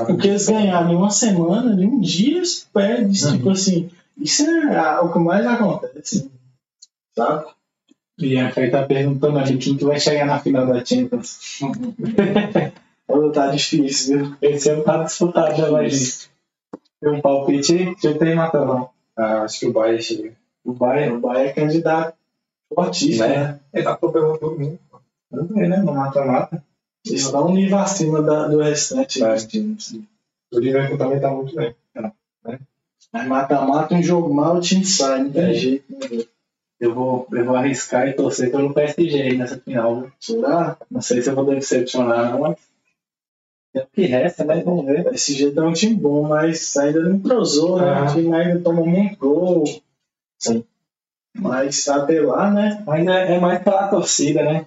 o que eles ganharam em uma semana, em um dia, eles perdem, tipo assim, isso é o que mais acontece, sabe? E a Fê tá perguntando ali quem que vai chegar na final da Champions. Ô, Tá difícil, viu? Esse ano tá disputado, né, mas tem um palpite aí? Já tem Matalão. Ah, acho que o Bahia chega. O Bayern. O Bahia é candidato fortíssimo, né? Né? Ele tá atropelando todo mundo. Vamos ver, né? No mata-mata. Eles estão um nível acima da- do restante É. O Liverpool também tá muito bem. Mas mata-mata, um jogo mal, o time sai, não tem É. jeito, né? Eu vou, eu vou arriscar e torcer pelo PSG nessa final. Será? Não sei se eu vou decepcionar, mas. É o que resta, né? Vamos ver. Esse jeito é um time bom, mas ainda não entrosou, né? Ah. O time ainda tomou muito gol. Sim. Mas até lá, né? Mas é, é mais pela torcida, né?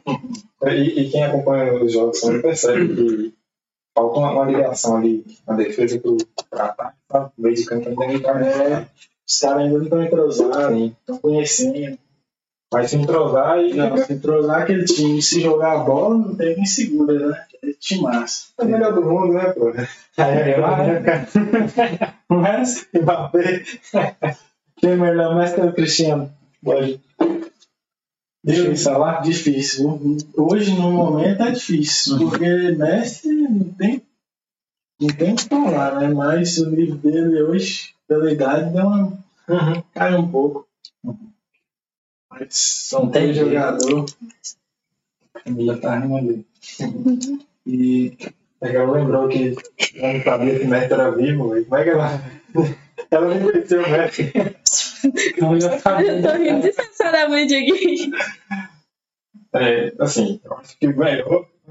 E, e quem acompanha os jogos também percebe que falta uma, ligação ali na defesa pro ataque, tá? O meio de campo ainda não tá É, os caras ainda não estão entrosados, estão conhecendo. Vai se entrosar e Não, se entrosar aquele time, se jogar a bola, não tem quem segura, né? É time massa. é o melhor do mundo, né, pô? É, mas, Mbappé. Quem é melhor mestre é o Cristiano. Pode. Difícil falar? Difícil. Hoje, no momento, é difícil, porque mestre não tem, não tem o que falar, né? Mas o nível dele hoje, pela idade, deu uma, cai um pouco. Mas são três jogadores. Camila tá rindo ali. E ela lembrou que ela não sabia que o Messi era vivo. Como é que ela. Ela nem conheceu o Eu tô rindo desnecessariamente aqui. É, assim, eu acho que o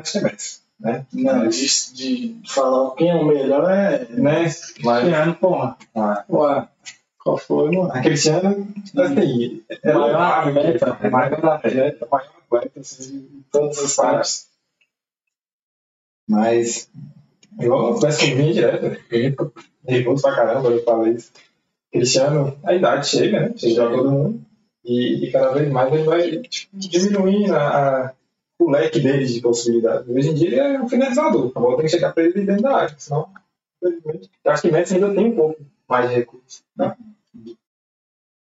que é Messi. Né? Não, de, de falar quem é o melhor é. Né? Cristiano, porra. Ah, Ué, qual foi, mano? A Cristiano, assim, é Maior atleta, é maior atleta. o maior atleta assim, em todos os partes. Mas eu converso com o Vini direto, nervoso pra caramba eu falo isso. Cristiano, a idade chega, né? Chega todo mundo. E, e cada vez mais ele vai tipo, diminuindo a, a- o leque dele de possibilidades. Hoje em dia ele é um finalizador. A bola tem que chegar pra ele dentro da área. Senão, infelizmente, acho que Messi ainda tem um pouco mais de recursos. Né?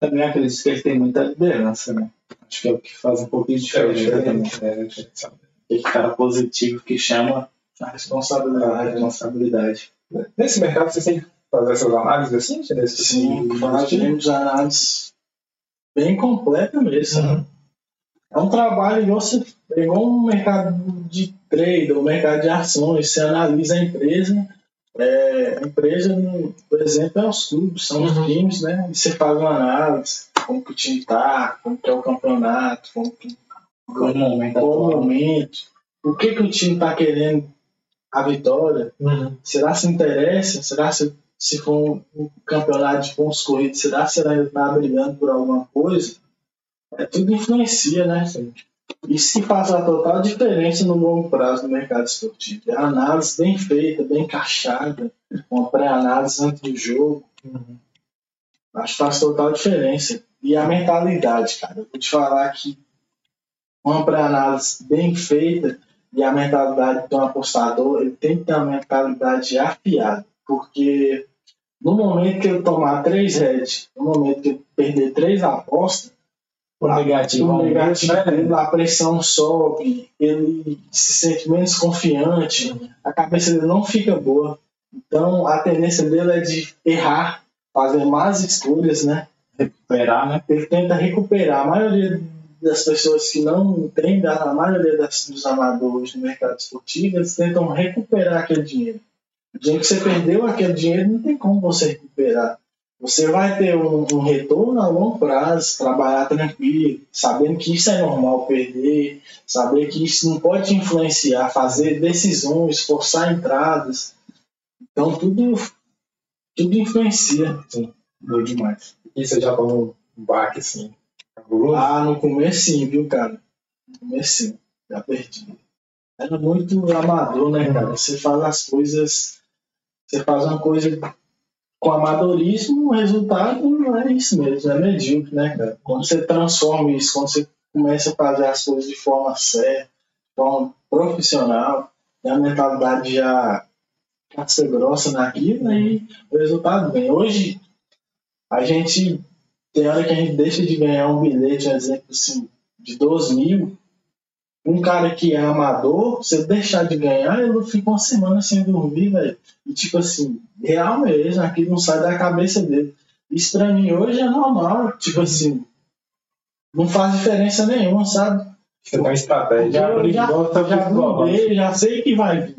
Também acredito que ele tem muita liderança, né? Acho que é o que faz um pouquinho de diferença também. É, é. Aquele cara positivo que chama a responsabilidade, a responsabilidade. Nesse mercado, você tem fazer essas análises assim? Nesse Sim, fazemos análises bem completa mesmo. Uhum. É um trabalho igual você igual um mercado de trade, ou mercado de ações, você analisa a empresa. É, a empresa, por exemplo, é os clubes, são os Uhum. times, né? E você faz uma análise, como que o time tá, como que é o campeonato, como que Qual o momento qual momento, o que, que o time está querendo a vitória, Uhum. será se interessa, será se, se for um, campeonato de pontos corridos, será se ela ainda está brigando por alguma coisa? É, tudo influencia, né? Isso que faz a total diferença no longo prazo no mercado esportivo. É a análise bem feita, bem encaixada, uma pré-análise antes do jogo. Acho que faz total diferença. E a mentalidade, cara. Eu vou te falar que uma pré-análise bem feita e a mentalidade de um apostador, ele tem que ter uma mentalidade afiada. Porque no momento que ele tomar três heads, no momento que ele perder três apostas, O negativo, o negativo né? a pressão sobe, ele se sente menos confiante, a cabeça dele não fica boa. Então a tendência dele é de errar, fazer más escolhas, né? recuperar, né? Ele tenta recuperar. A maioria das pessoas que não entendem, a maioria das, dos amadores no mercado esportivo, eles tentam recuperar aquele dinheiro. O dinheiro que você perdeu, aquele dinheiro não tem como você recuperar. Você vai ter um, um retorno a longo prazo, trabalhar tranquilo, sabendo que isso é normal perder, saber que isso não pode te influenciar, fazer decisões, forçar entradas. Então tudo, tudo influencia. Boa demais. E você já tomou um baque assim, cabuloso? Ah, no começo sim, viu, cara? No começo sim, já perdi. Era muito amador, né, cara? Você faz as coisas, você faz uma coisa com amadorismo, o resultado não é isso mesmo, é medíocre, né, cara? Quando você transforma isso, quando você começa a fazer as coisas de forma séria, de forma profissional, e a mentalidade já casca grossa naquilo, aí o resultado vem. Hoje, a gente tem hora que a gente deixa de ganhar um bilhete, um exemplo assim, de 12 mil. Um cara que é amador, você deixar de ganhar, ele fica uma semana sem dormir, velho. E tipo assim, real mesmo, aquilo não sai da cabeça dele. Isso pra mim hoje é normal, tipo assim, não faz diferença nenhuma, sabe? Você tem uma estratégia. Eu já, gosta de já mudei, já sei que vai vir.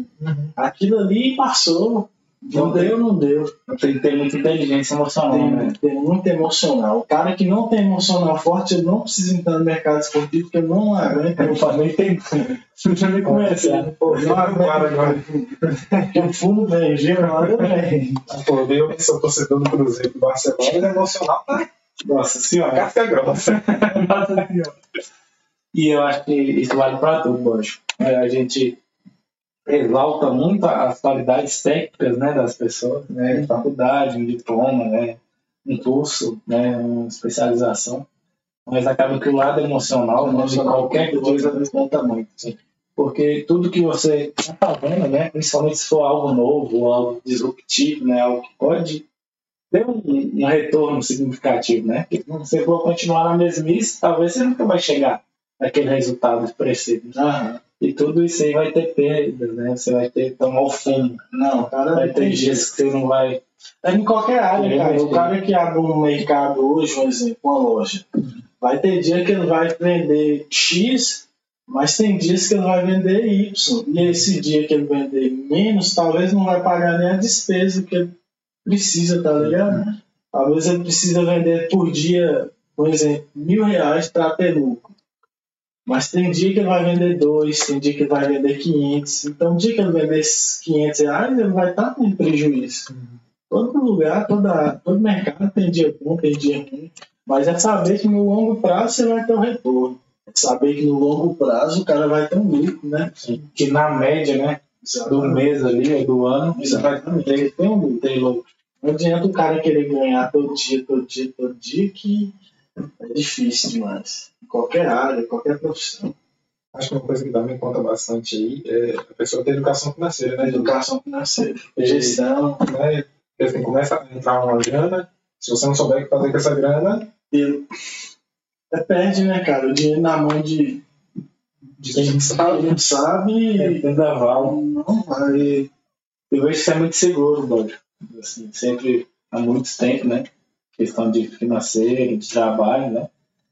Aquilo ali passou. Não deu, não deu. Tem que ter muita inteligência emocional, né? Tem, tem muito emocional. O cara que não tem emocional forte, ele não precisa entrar no mercado esportivo, porque não aguenta. Eu falo, nem tem. Você já me conhece, não aguenta. Eu fumo bem, gelado bem. Pô, eu que sou torcedor do Cruzeiro do Barcelona, é emocional tá Nossa senhora. casca grossa. E eu acho que isso vale para tudo, lógico. É, A gente exalta muito as qualidades técnicas né, das pessoas, né? Faculdade, um diploma, né? um curso, né? uma especialização. Mas acaba que o lado emocional, né, de qualquer coisa, conta muito. assim. Porque tudo que você está fazendo, né, principalmente se for algo novo, algo disruptivo, né, algo que pode ter um, um retorno significativo, né? Porque se você for continuar na mesmice, talvez você nunca vai chegar aquele resultado expressivo. Aham. E tudo isso aí vai ter perdas, né? Você vai ter que tomar o fumo. Não, cara, Vai ter dias que você não vai. É em qualquer área, cara. O cara que abre um mercado hoje, um exemplo, uma loja, vai ter dia que ele vai vender X, mas tem dias que ele vai vender Y. E esse dia que ele vender menos, talvez não vai pagar nem a despesa que ele precisa, tá ligado? Talvez ele precisa vender por dia, por exemplo, mil reais para ter lucro. Mas tem dia que ele vai vender dois, tem dia que ele vai vender 500. Então, o dia que ele vender esses 500 reais, ele vai estar em prejuízo. Todo lugar, toda, todo mercado tem dia bom, tem dia ruim. Mas é saber que no longo prazo você vai ter um retorno. É saber que no longo prazo o cara vai ter um lucro, né? Que na média, né? Do mês ali, ou do ano, Exatamente. Ele tem um lucro. tem lucro. Não adianta o cara querer ganhar todo dia, todo dia, todo dia, que é difícil demais. Em qualquer área, qualquer profissão. Acho que uma coisa que também conta bastante aí é a pessoa ter educação financeira, né? Educação financeira, gestão. né? Assim, começa a entrar uma grana, se você não souber o que fazer com essa grana, E é perde, né, cara? O dinheiro na mão de, de quem sabe, não sabe, É, tem da Val. não vai. Eu vejo que você é muito seguro, Dódio. Assim, sempre há muito tempo, né? Questão de financeiro, de trabalho, né?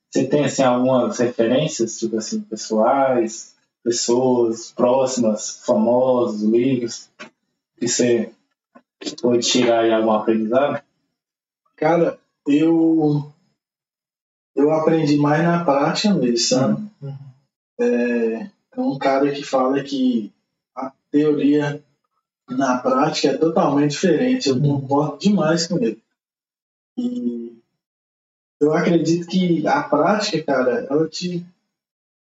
Você tem, assim, algumas referências, tipo assim, pessoais, pessoas próximas, famosos, livros, que você pode tirar aí algum aprendizado? Cara, eu eu aprendi mais na prática mesmo, sabe? É, é um cara que fala que a teoria na prática é totalmente diferente. Eu concordo demais com ele. E eu acredito que a prática, cara, ela te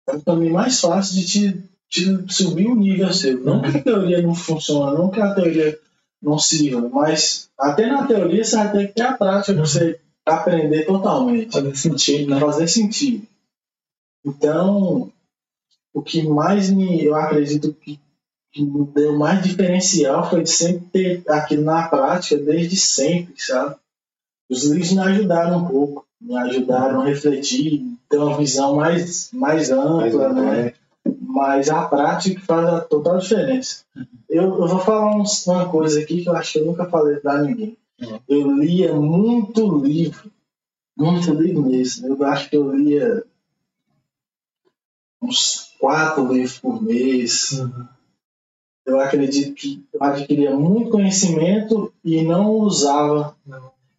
é o caminho mais fácil de te, te subir o nível seu. Não que a teoria não funciona, não que a teoria não sirva, mas até na teoria você vai ter que ter a prática para você aprender totalmente Fazer sentido, né? fazer sentido. Então, o que mais me, eu acredito que, que me deu mais diferencial foi de sempre ter aquilo na prática desde sempre, sabe? Os livros me ajudaram um pouco, me ajudaram a refletir, ter uma visão mais, mais ampla, né? Mas a prática faz a total diferença. Eu, eu vou falar uns- uma coisa aqui que eu acho que eu nunca falei pra ninguém. Eu lia muito livro, muito livro mesmo. Eu acho que eu lia uns quatro livros por mês. Eu acredito que eu adquiria muito conhecimento e não usava.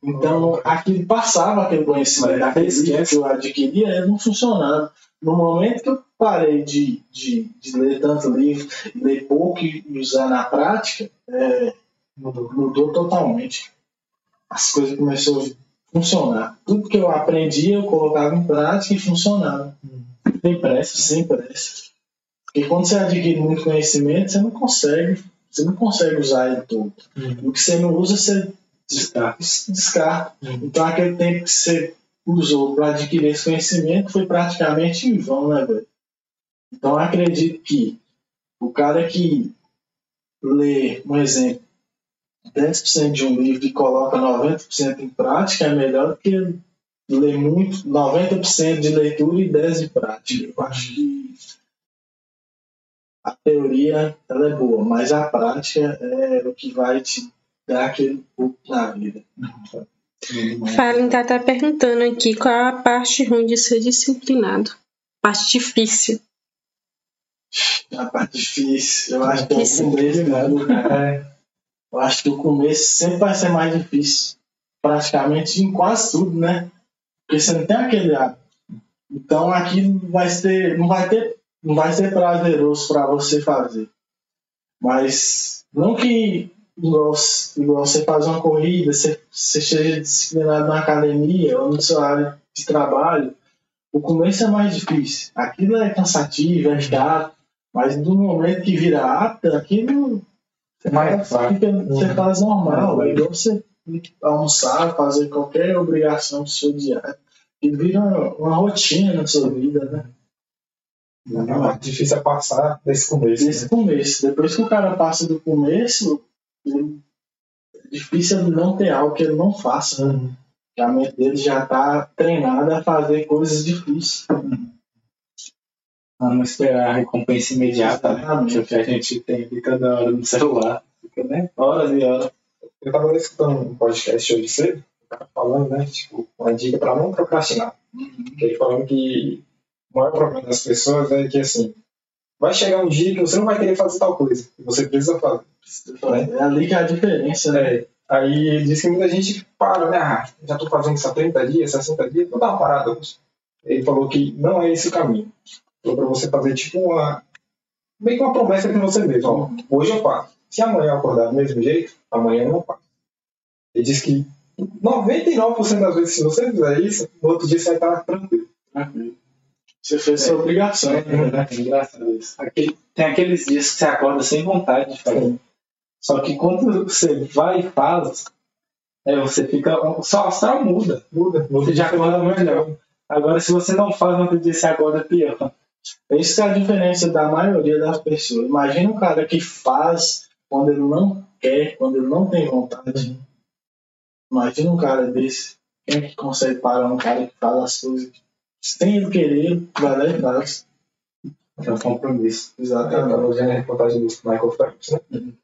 Então, aquilo passava aquele conhecimento, aquele que eu adquiria, ele não funcionava. No momento que eu parei de, de, de ler tanto livro, ler pouco e usar na prática, é, Mudou. mudou totalmente. As coisas começaram a funcionar. Tudo que eu aprendi, eu colocava em prática e funcionava. Tem pressa. Sem pressa. Porque quando você adquire muito conhecimento, você não consegue, você não consegue usar ele todo. O que você não usa, você Descarta. Então aquele tempo que você usou para adquirir esse conhecimento foi praticamente em vão, né, velho? Então acredito que o cara que lê, um exemplo, 10% de um livro e coloca 90% em prática é melhor do que ler muito, 90% de leitura e 10% de prática. Eu acho que a teoria ela é boa, mas a prática é o que vai te dar aquele pouco na vida. Fallen tá até perguntando aqui qual é a parte ruim de ser disciplinado. Parte difícil. A parte difícil, eu acho que é o começo, né? É, Eu acho que o começo sempre vai ser mais difícil. Praticamente em quase tudo, né? Porque você não tem aquele hábito. Então aquilo vai ser, não vai ter, não vai ser prazeroso para você fazer. Mas não que igual, igual você fazer uma corrida, você, você seja disciplinado na academia ou no seu área de trabalho, o começo é mais difícil. Aquilo é cansativo, é chato, mas no momento que vira apto, aquilo você Mais faz, fácil. você faz normal. É. É igual você almoçar, fazer qualquer obrigação do seu dia. E vira uma rotina na sua vida, né? A parte difícil é passar desse começo. né? Desde o começo. Depois que o cara passa do começo, é difícil ele não ter algo que ele não faça. Né? Porque A mente dele já está treinada a fazer coisas difíceis. a não esperar a recompensa imediata, né? Exatamente. Que é o que a gente tem ali toda hora no celular. Fica, né? Horas e horas. Eu tava escutando um podcast hoje cedo, o cara falando, né? Tipo, uma dica pra não procrastinar. Que Ele falando que o maior problema das pessoas é que, assim, vai chegar um dia que você não vai querer fazer tal coisa, você precisa fazer. É ali que é a diferença, né? É, aí ele disse que muita gente para, né? Ah, já tô fazendo isso há 30 dias, 60 dias, vou dar uma parada hoje. Ele falou que não é esse o caminho. Falou pra você fazer tipo uma. meio que uma promessa com você mesmo. Ó, hoje eu faço. Se amanhã eu acordar do mesmo jeito, amanhã eu não faço. Ele disse que 99% das vezes, se você fizer isso, no outro dia você vai estar tranquilo. Você fez sua obrigação. É, é engraçado isso. Aquele- tem aqueles dias que você acorda sem vontade de fazer. Só que quando você vai e faz, é, você fica. Só o astral muda. Muda. Você já acorda melhor. Agora, se você não faz no outro dia, você acorda pior. Isso que é a diferença da maioria das pessoas. Imagina um cara que faz quando ele não quer, quando ele não tem vontade. Imagina um cara desse. Quem é que consegue parar um cara que faz as coisas sem ele querer, vai lá e faz. É um compromisso. Eu Exatamente. tava vendo a reportagem do Michael Phelps, né?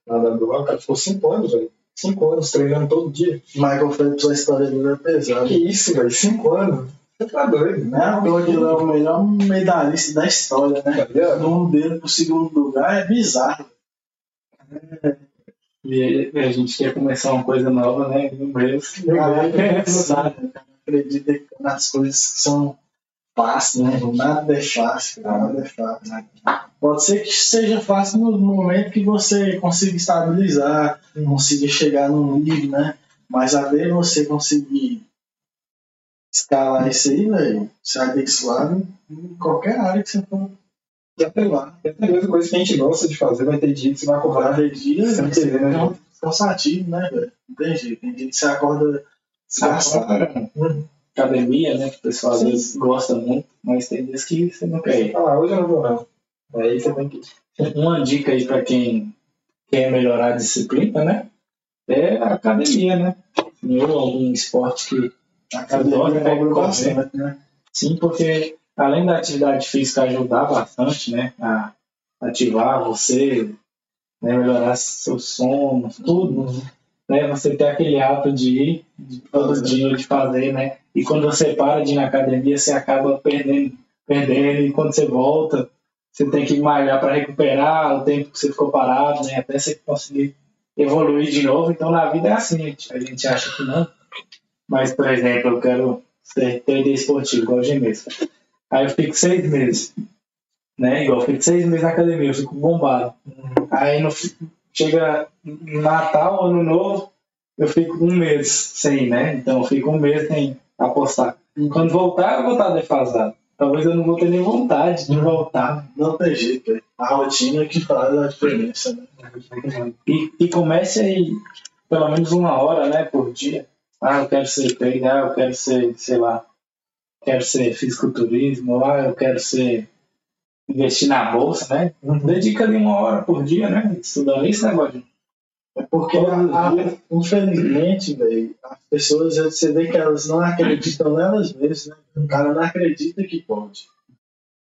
Nadador lá, o cara ficou 5 anos, velho. 5 anos treinando todo dia. Michael Phelps, a história dele é pesada. Que isso, velho? 5 anos? Você tá doido, Não é à toa que ele é o melhor medalhista da história, né? Tá? O nome dele pro segundo lugar é bizarro. E a gente quer começar uma coisa nova, né? No mês. O cara É, acredita, o cara acredita nas coisas que são fáceis, né? Nada é fácil, nada é fácil. Pode ser que seja fácil no momento que você consiga estabilizar, consiga chegar num nível, né? Mas até você conseguir escalar isso aí, velho, você vai ter que suar em qualquer área que você for E até lá. E até mesmo coisa que a gente gosta de fazer, vai ter dia que você vai acordar acordar. de dia, você querer, né? é um cansativo, né, velho? Não tem jeito. Tem dia que você acorda. Uhum. Academia, né? Que o pessoal às Sim. vezes gosta muito, mas tem dias que você não quer ir. Ah, hoje eu não vou não. Aí você tem que. Uma dica aí para quem quer melhorar a disciplina, né? É a academia, né? Ou algum esporte que A academia é cobra correr. bastante, né? Sim, porque além da atividade física ajudar bastante, né, a ativar você, né, melhorar seu sono, tudo, né, você ter aquele hábito de ir de todo dia de fazer, né, e quando você para de ir na academia, você acaba perdendo, perdendo, e quando você volta, você tem que malhar para recuperar o tempo que você ficou parado, né, até você conseguir evoluir de novo. Então, na vida é assim, a gente, acha que não. Mas, por exemplo, eu quero ser trader esportivo, igual o Gemes. Aí eu fico seis meses, né? Igual eu fico seis meses na academia, eu fico bombado. Aí no, chega Natal, Ano Novo, eu fico um mês sem, né? Então eu fico um mês sem apostar. Quando voltar, eu vou estar defasado. Talvez eu não vou ter nem vontade de voltar. Não tem jeito, velho. A rotina que faz a diferença, né? E, e comece aí, pelo menos uma hora, né, por dia. Ah, eu quero ser trader, ah, eu quero ser, sei lá, quero ser fisiculturismo, ah, eu quero ser investir na bolsa, né? Dedica ali uma hora por dia, né? Estudando isso, né, Godinho? É porque, a- a- infelizmente, velho, as pessoas, você vê que elas não acreditam nelas mesmas, né? O cara não acredita que pode.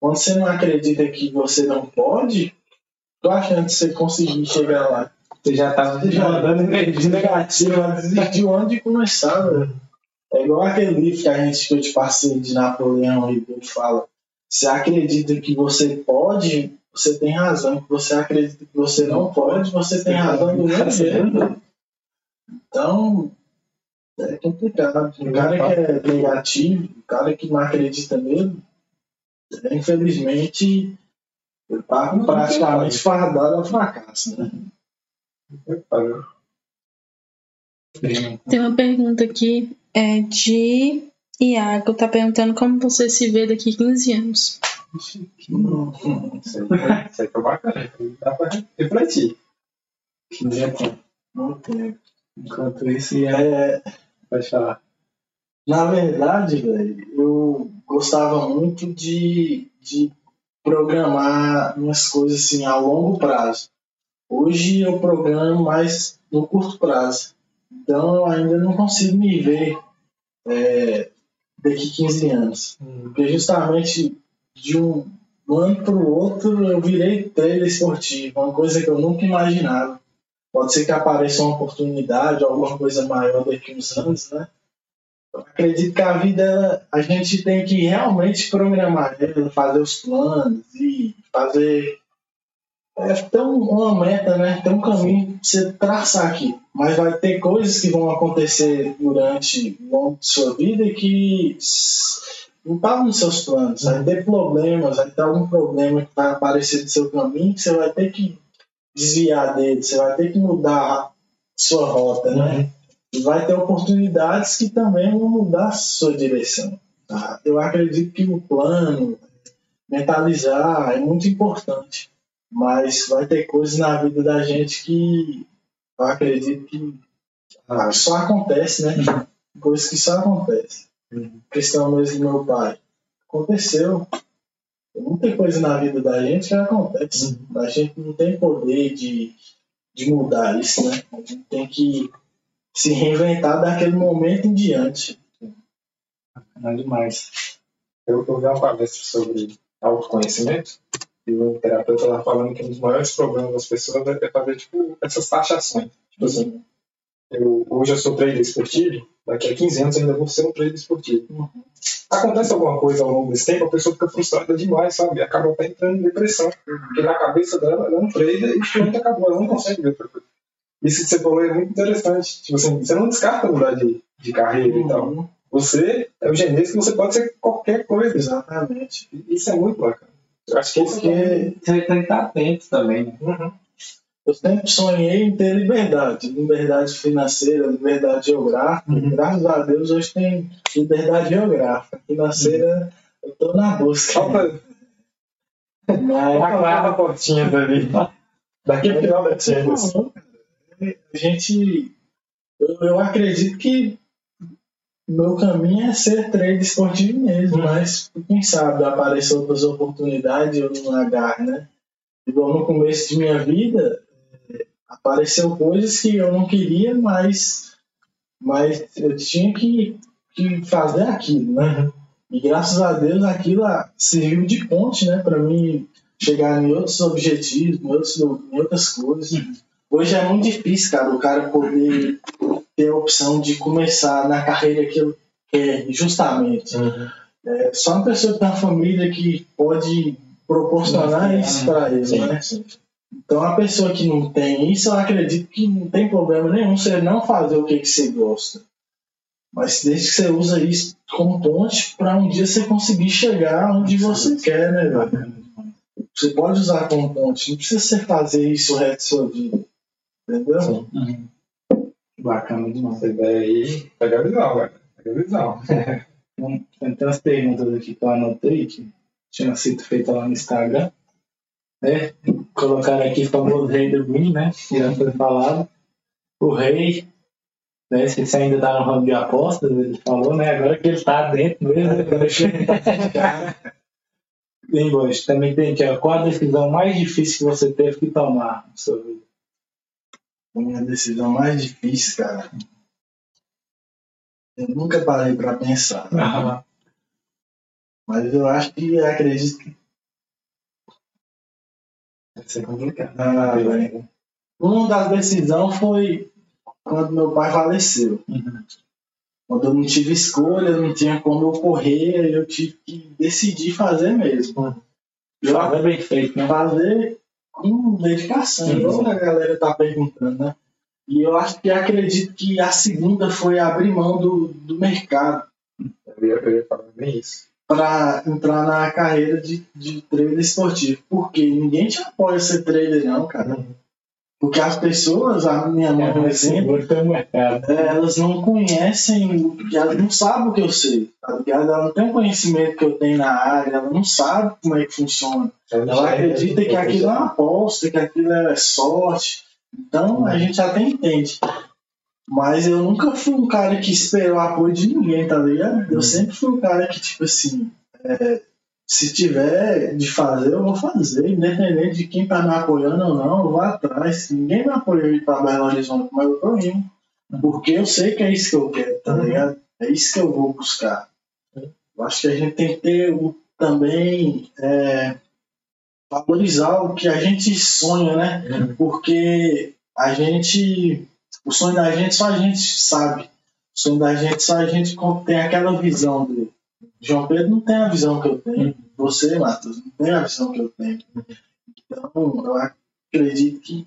Quando você não acredita que você não pode, tô achando que você conseguir chegar lá. Você já tá Você já mandando energia negativa. negativo, desistiu antes de começar, velho. É igual aquele livro que a gente que eu te passei de Napoleão e ele fala. Você acredita que você pode, você tem razão. Que você acredita que você não pode, você tem razão do mesmo jeito. Então, é complicado. O cara que é negativo, o cara que não acredita mesmo, é, infelizmente, ele tá praticamente fardado ao fracasso. Né? Tem uma pergunta aqui é de Iago. Tá perguntando como você se vê daqui 15 anos. Isso aí foi bacana. Dá pra refletir. Não tem. Enquanto isso. É, pode falar. Na verdade, velho, eu gostava muito de, de programar minhas coisas assim a longo prazo. Hoje eu programo mais no curto prazo. Então eu ainda não consigo me ver é, daqui 15 anos. Porque justamente de um, ano para o outro eu virei trailer esportivo, uma coisa que eu nunca imaginava. Pode ser que apareça uma oportunidade, alguma coisa maior daqui uns anos, né? Eu acredito que a vida, ela- a gente tem que realmente programar ela, fazer os planos e fazer. É, um- uma meta, né? Ter um caminho pra você traçar aqui. Mas vai ter coisas que vão acontecer durante o longo de sua vida que não estavam nos seus planos. Vai ter problemas, vai ter algum problema que vai aparecer do seu caminho que você vai ter que desviar dele, você vai ter que mudar sua rota, né? E vai ter oportunidades que também vão mudar sua direção. tá? Eu acredito que o plano, mentalizar, é muito importante. Mas vai ter coisas na vida da gente que eu acredito que ah, só acontece, né? Coisas que só acontecem. Questão mesmo do meu pai. Aconteceu. Muita coisa na vida da gente que acontece. A gente não tem poder de, de mudar isso, né? A gente tem que se reinventar daquele momento em diante. Não é demais. Eu, eu vi uma palestra sobre autoconhecimento e o terapeuta estava falando que um dos maiores problemas das pessoas é fazer tipo, essas taxações. Tipo assim, eu, hoje eu sou trader esportivo, daqui a 15 anos eu ainda vou ser um trader esportivo. Acontece alguma coisa ao longo desse tempo, a pessoa fica frustrada demais, sabe? Acaba até entrando em depressão. Porque na cabeça dela, ela é um trader e pronto, acabou. Ela não consegue ver outra coisa. Isso que você falou é muito interessante. Tipo assim, você não descarta mudar de, de carreira e tal. Você é o genês que você pode ser qualquer coisa. Exatamente. Isso é muito bacana. Acho que isso é Você tem que estar atento também, né? Uhum. eu sempre sonhei em ter liberdade. Liberdade financeira, liberdade geográfica. Uhum. Graças a Deus hoje tem liberdade geográfica. Financeira, eu tô na busca. Falta Mas, a portinha ali. Daqui a final da Champions. a gente. Eu, eu acredito que meu caminho é ser trader esportivo mesmo, mas quem sabe aparecer outras oportunidades eu não agarro, né? Igual no começo de minha vida, eh, apareceu coisas que eu não queria, mas, mas eu tinha que, que fazer aquilo, né? E graças a Deus aquilo ah, serviu de ponte, né, para mim chegar em outros objetivos, em, outros, em outras coisas. Hoje é muito difícil, cara, o cara poder ter a opção de começar na carreira que ele quer, justamente. É só uma pessoa que tem uma família que pode proporcionar isso para ele, né? Então, a pessoa que não tem isso, eu acredito que não tem problema nenhum você não fazer o que, que você gosta. Mas desde que você usa isso como ponte para um dia você conseguir chegar onde você quer, né, velho? Você pode usar como ponte, não precisa você fazer isso o resto da sua vida. Entendeu? Uhum. Bacana demais. Essa ideia aí, pega a visão, velho. Pega a visão. Tem umas perguntas aqui que eu anotei que tinham sido feitas lá no Instagram. Né? Colocaram aqui o famoso rei do vinho, né? Que já foi falado. O rei, né? Se você ainda tá no ramo de apostas, ele falou, né? Agora que ele tá dentro mesmo, né? Bem, Boris, também tem aqui, ó, qual a decisão mais difícil que você teve que tomar na sua vida? A minha decisão mais difícil, cara. Eu nunca parei para pensar. Ah, Mas eu acho que acredito que. Vai ser complicado. Ah, velho. Uma das decisões foi quando meu pai faleceu. Uhum. Quando eu não tive escolha, não tinha como eu correr, eu tive que decidir fazer mesmo. Eu Fazer bem feito, né? fazer com dedicação, igual a galera tá perguntando, né? E eu acho que acredito que a segunda foi abrir mão do, do mercado Eu ia, eu ia falar bem isso. para entrar na carreira de, de trader esportivo. Porque ninguém te apoia a ser trader, não, cara. Porque as pessoas, a minha mãe, por exemplo, é, elas não conhecem, elas não sabem o que eu sei, tá ligado? Ela não tem o conhecimento que eu tenho na área, ela não sabe como é que funciona. Ela acredita que aquilo é uma aposta, que aquilo é sorte. Então a gente até entende. Mas eu nunca fui um cara que esperou apoio de ninguém, tá ligado? Eu sempre fui um cara que, tipo assim, é, se tiver de fazer, eu vou fazer. Independente de quem tá me apoiando ou não, eu vou atrás. Ninguém me apoiou ir pra Belo Horizonte, mas eu tô indo. Porque eu sei que é isso que eu quero, tá Uhum. ligado? É isso que eu vou buscar. Eu acho que a gente tem que ter o- também é, valorizar o que a gente sonha, né? Porque a gente, o sonho da gente só a gente sabe. O sonho da gente só a gente tem aquela visão dele. João Pedro não tem a visão que eu tenho. Você, Matheus, não tem a visão que eu tenho. Então, eu acredito que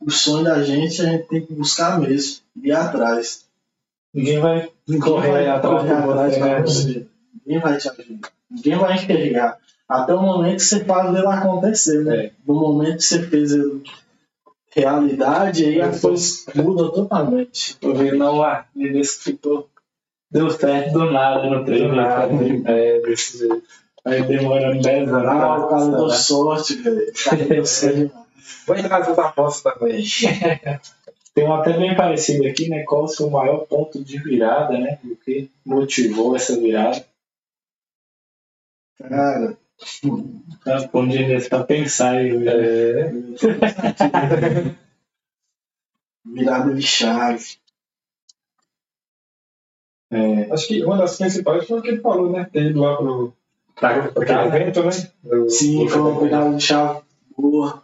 o sonho da gente a gente tem que buscar mesmo, ir atrás. Ninguém vai Ninguém correr vai atrás correr de atrás você, pra né? Ninguém vai te ajudar. Ninguém vai enxergar. Até o momento que você faz ele acontecer, né? É. No momento que você fez ele realidade, aí a coisa muda totalmente. Tô vendo lá, nesse que ficou. Deu certo do nada no treino. Nada. É, desse jeito. Aí demorando 10 anos. Ah, o cara deu sorte, velho. Vou entrar nessas apostas também. Tem um até bem parecido aqui, né? Qual o seu maior ponto de virada, né? O que motivou essa virada? Cara, Tá, Onde ele pra pensar aí. É. virada de chave. É, Acho que uma das principais foi o que ele falou, né? Ter ido lá pro, pra, pro evento, né? Do- Sim, do- foi uma virada de chave boa.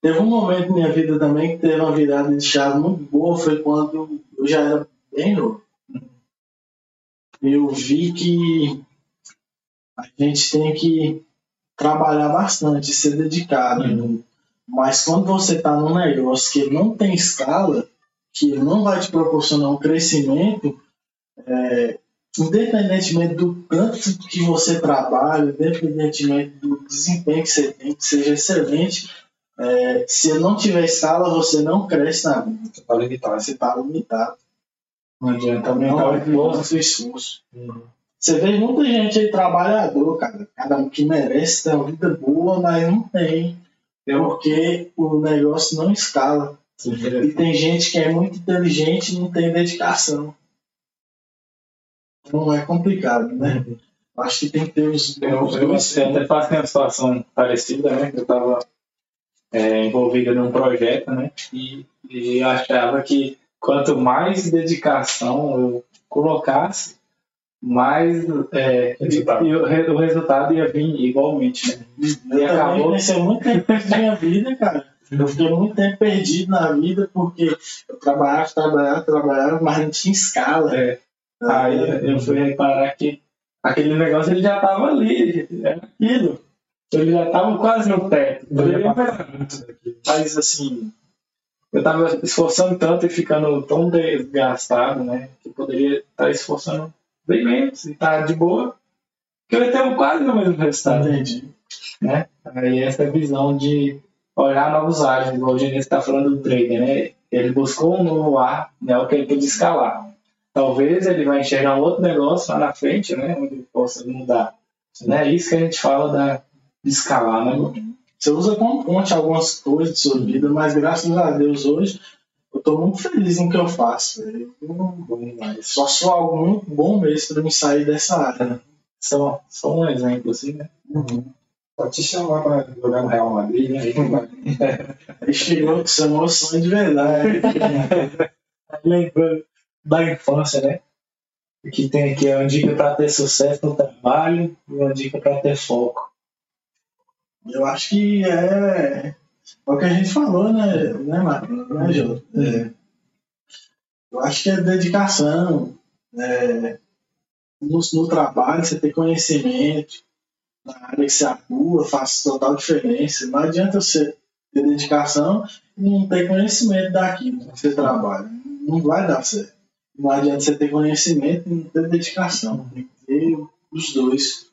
Teve um momento na minha vida também que teve uma virada de chave muito boa, foi quando eu já era bem novo. Eu vi que a gente tem que trabalhar bastante, ser dedicado. Uhum. Mas quando você está num negócio que não tem escala, que não vai te proporcionar um crescimento, é, independentemente do tanto que você trabalha, independentemente do desempenho que você tem, que seja excelente, é, se não tiver escala, você não cresce na vida. Você tá limitado. Você está limitado. não adianta aumentar o esforço. esforço. Você vê muita gente aí trabalhador, cara, cara que merece ter uma vida boa, mas não tem. É porque o negócio não escala. E tem gente que é muito inteligente e não tem dedicação. Então é complicado, né? Acho que tem que ter os, Eu, eu, eu até passei uma situação parecida, né? Eu estava envolvido num projeto, né? E, e achava que quanto mais dedicação eu colocasse, mais é, Resultado. e o, re- o resultado ia vir igualmente, né? Eu E acabou. pensei muito tempo na minha vida, cara. Eu fiquei muito tempo perdido na vida porque eu trabalhava, trabalhava, trabalhava, mas não tinha escala. É. Aí eu fui reparar que aquele negócio ele já estava ali, era aquilo. Ele já estava quase no teto. Eu. Mas assim, eu tava esforçando tanto e ficando tão desgastado, né? Que poderia estar esforçando bem menos e tá de boa, que eu ter quase o mesmo resultado, Entendi. né? Aí essa visão de olhar novos ares, igual o Genês está falando do trader, né? Ele buscou um novo ar, né? O que ele pôde escalar. Talvez ele vai enxergar um outro negócio lá na frente, né? Onde ele possa mudar. Né? É isso que a gente fala da, de escalar, né? Você usa como ponte algumas coisas de sua vida, mas graças a Deus hoje eu tô muito feliz no que eu faço. Eu Bom demais. só sou algo muito bom mesmo para me sair dessa área. Só, só um exemplo, assim, né? Pode te chamar pra jogar no Real Madrid, né? Aí chegou é meu sonho de verdade. lembrando da infância, né? Que tem aqui uma dica para ter sucesso no trabalho e uma dica para ter foco. Eu acho que é, é o que a gente falou, né, né? Né? É, eu acho que é dedicação. É, no, no trabalho, você ter conhecimento, na área que você atua, faz total diferença. Não adianta você ter dedicação e não ter conhecimento daquilo que você trabalha. Não vai dar certo. Não adianta você ter conhecimento e não ter dedicação. Tem que ter os dois.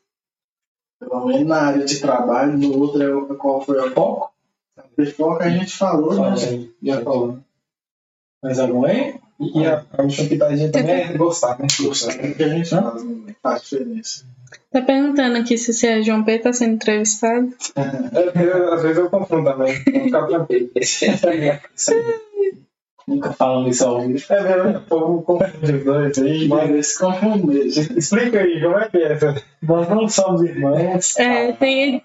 Pelo menos na área de trabalho, no outro é qual foi o foco. O foco a gente falou, né? Já falou. Mais algum aí? E a, a última pitadinha também é gostar, né? Gostar do que a gente faz, né? faz diferença. Tá perguntando aqui se você é João Pedro tá sendo entrevistado. É, eu- às vezes eu confundo também. Vou ficar tranquilo. Nunca falando isso ao vivo. É mesmo, o povo confunde os dois aí. Mas esse confunde mesmo. Explica aí, como é que é essa? Nós não somos irmãos. É, tem.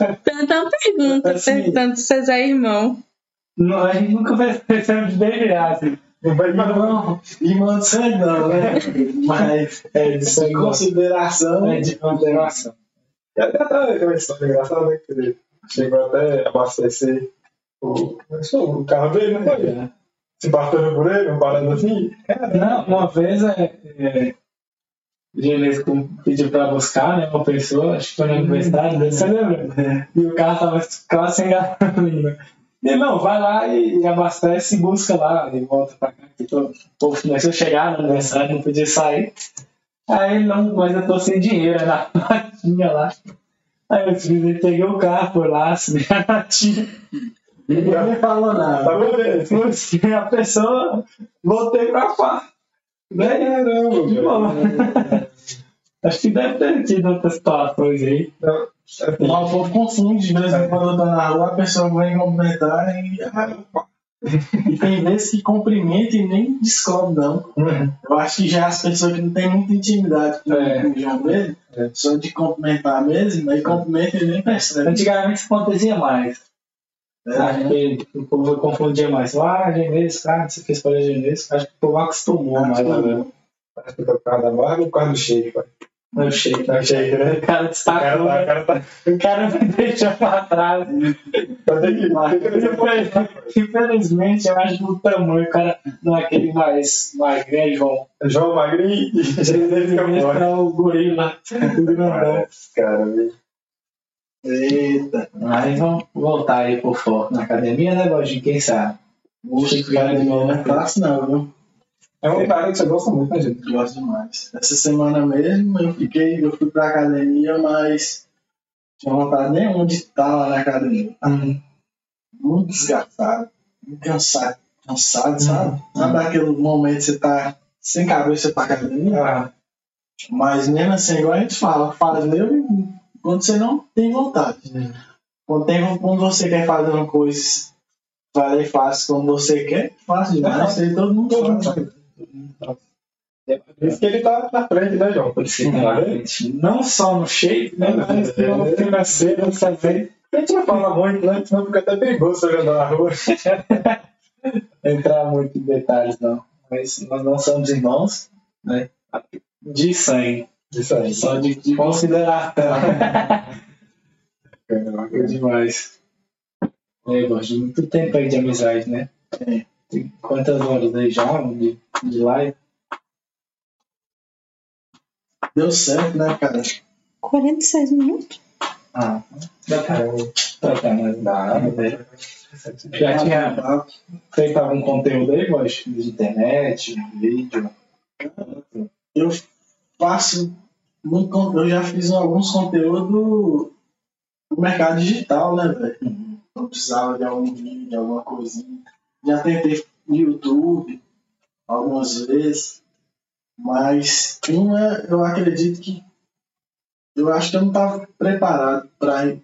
Uma pergunta Assim. perguntando se vocês é irmão. Não, a gente nunca vai esquecer de DNA, assim. Não Não, irmão de sangue não, né? Mas É, de sangue. consideração. É de consideração. É até uma história engraçada, né? Dizer, chegou até a abastecer o, o carro dele, né? Se passando por ele, um parando assim. Não, uma vez é, é, o Genês pediu pra buscar, né? Uma pessoa, acho que foi no aniversário dele, você lembra? E o carro tava quase sem gasolina. E não, vai lá e abastece e busca lá, e volta pra cá. que O povo começou a chegar no aniversário, não podia sair. Aí não, mas eu tô sem dinheiro, na notinha lá. Aí eu simplesmente peguei o carro, foi lá, assinei a notinha. Ninguém me falou nada. Tá a pessoa, voltei pra cá. Boa. Acho que deve ter tido outras situações aí. Mas o povo confunde, de vez em quando eu tô na rua, a pessoa vem cumprimentar e. E tem vezes que cumprimenta e nem descobre, não. Eu acho que já as pessoas que não têm muita intimidade com, É. o João mesmo, É. só de cumprimentar mesmo, aí cumprimenta e nem percebe. Antigamente isso acontecia mais. Acho É, que o povo confundia mais. Ah, Genês, cara, você fez para Genês. Acho que o povo acostumou mais agora. acho que foi por causa da barba ou por causa do shake, pai? Não shake, Tá shake, né? O cara O destacou, tá, o né? cara tá. o cara me deixou pra trás. Que. Infelizmente, eu acho que o tamanho, o cara não é aquele mais magrinho, João. João Magrinho e Jesus fica Esse fora. é o gorila, o grandão. Cara, velho. Eita. Mas vamos voltar aí por foco na academia, né, Lojinha? Quem sabe? Puxa, que cara de mão não é fácil, não, viu? É uma área que você gosta muito, né, gente? Gosto demais. Essa semana mesmo eu fiquei, eu fui pra academia, mas tinha vontade nenhuma de estar lá na academia. Muito desgastado, muito cansado, cansado, sabe? Sabe aquele momento que você tá sem cabeça pra academia? Ah, Mas mesmo assim, igual a gente fala, faz mesmo quando você não tem vontade. Quando, tem, quando você quer fazer uma coisa, vai e faz quando você quer, fácil demais. Aí todo mundo todo faz. sabe. Por isso que ele tá na frente, né, João? Por isso que tá. Não só no shape, né, mas no financeiro também. A gente não fala muito, né? Senão fica até perigoso andar na rua. Entrar muito em detalhes, não. Mas nós não somos irmãos, né? De sangue, Isso aí. só de, de consideração. É demais. É, de muito tempo aí de amizade, né? É. Tem quantas horas aí já de, de live? Deu certo, né, cara? 46 minutos? Ah, dá pra, pra mais dar, né? Já tinha feito algum conteúdo aí, voz? De internet, vídeo? Eu faço muito, eu já fiz alguns conteúdos no mercado digital, né, velho? Eu precisava de algum vídeo, alguma coisinha. Já tentei no YouTube algumas vezes, mas uma eu acredito que eu acho que eu não estava preparado para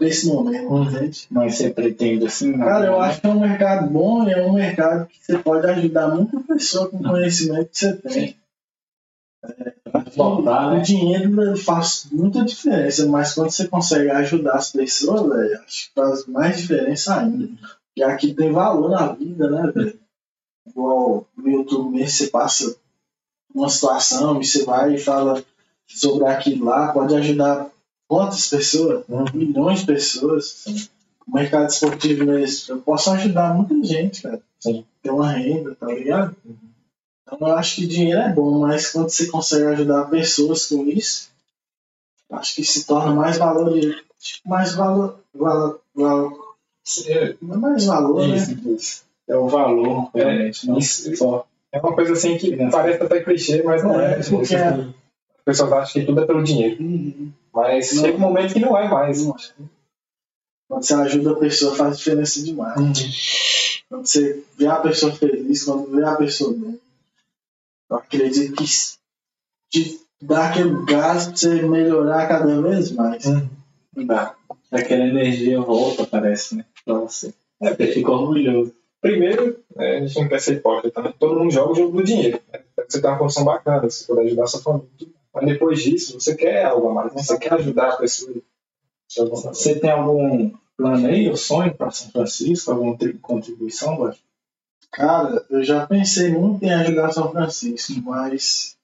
esse momento, entende? Mas você pretende assim? não? Cara, eu acho que é um mercado bom e é um mercado que você pode ajudar muita pessoa com o conhecimento que você tem. Voltar, O né? dinheiro ele faz muita diferença, mas quando você consegue ajudar as pessoas, velho, acho que faz mais diferença ainda. E aqui tem valor na vida, né, velho? Igual no YouTube mesmo, você passa uma situação e você vai e fala sobre aquilo lá, pode ajudar quantas pessoas? Milhões de pessoas. O mercado esportivo mesmo, eu posso ajudar muita gente, cara. Ter uma renda, tá ligado? Então eu acho que dinheiro é bom, mas quando você consegue ajudar pessoas com isso, acho que se torna mais valor, mais valor, valor, valor mais valor, né? Isso, isso. É o valor, realmente. Não Isso. só. É uma coisa assim que parece até clichê, mas não é. É, porque- As pessoas acham que tudo é pelo dinheiro. Uhum. Mas Não. chega um momento que não é mais. Quando você ajuda a pessoa faz diferença demais. Quando você vê a pessoa feliz, quando vê a pessoa bem, eu acredito que te dá aquele gás pra você melhorar cada vez mais. Não dá. Aquela energia volta, parece, né? Pra você. É, Você fica orgulhoso. Primeiro, é, a gente não quer ser hipócrita, né? todo mundo joga o jogo do dinheiro. né? Você tem uma condição bacana, você pode ajudar a sua família. Mas depois disso, você quer algo a mais, né? você quer ajudar a pessoa. de. Você tem algum plano aí, ou sonho para São Francisco? Alguma tri- contribuição, Bob? Cara, eu já pensei muito em ajudar São Francisco, mas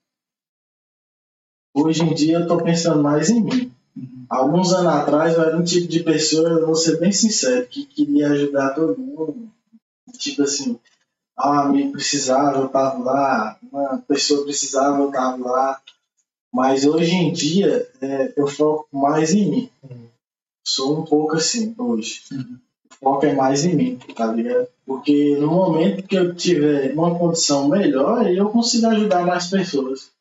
hoje em dia eu tô pensando mais em mim. Alguns anos atrás eu era um tipo de pessoa, eu vou ser bem sincero, que queria ajudar todo mundo. Tipo assim, ah, amigo precisava, eu tava lá, uma pessoa precisava, eu tava lá. Mas hoje em dia é, eu foco mais em mim. Sou um pouco assim hoje. O é mais em mim, tá ligado? Porque no momento que eu tiver uma condição melhor, eu consigo ajudar mais pessoas.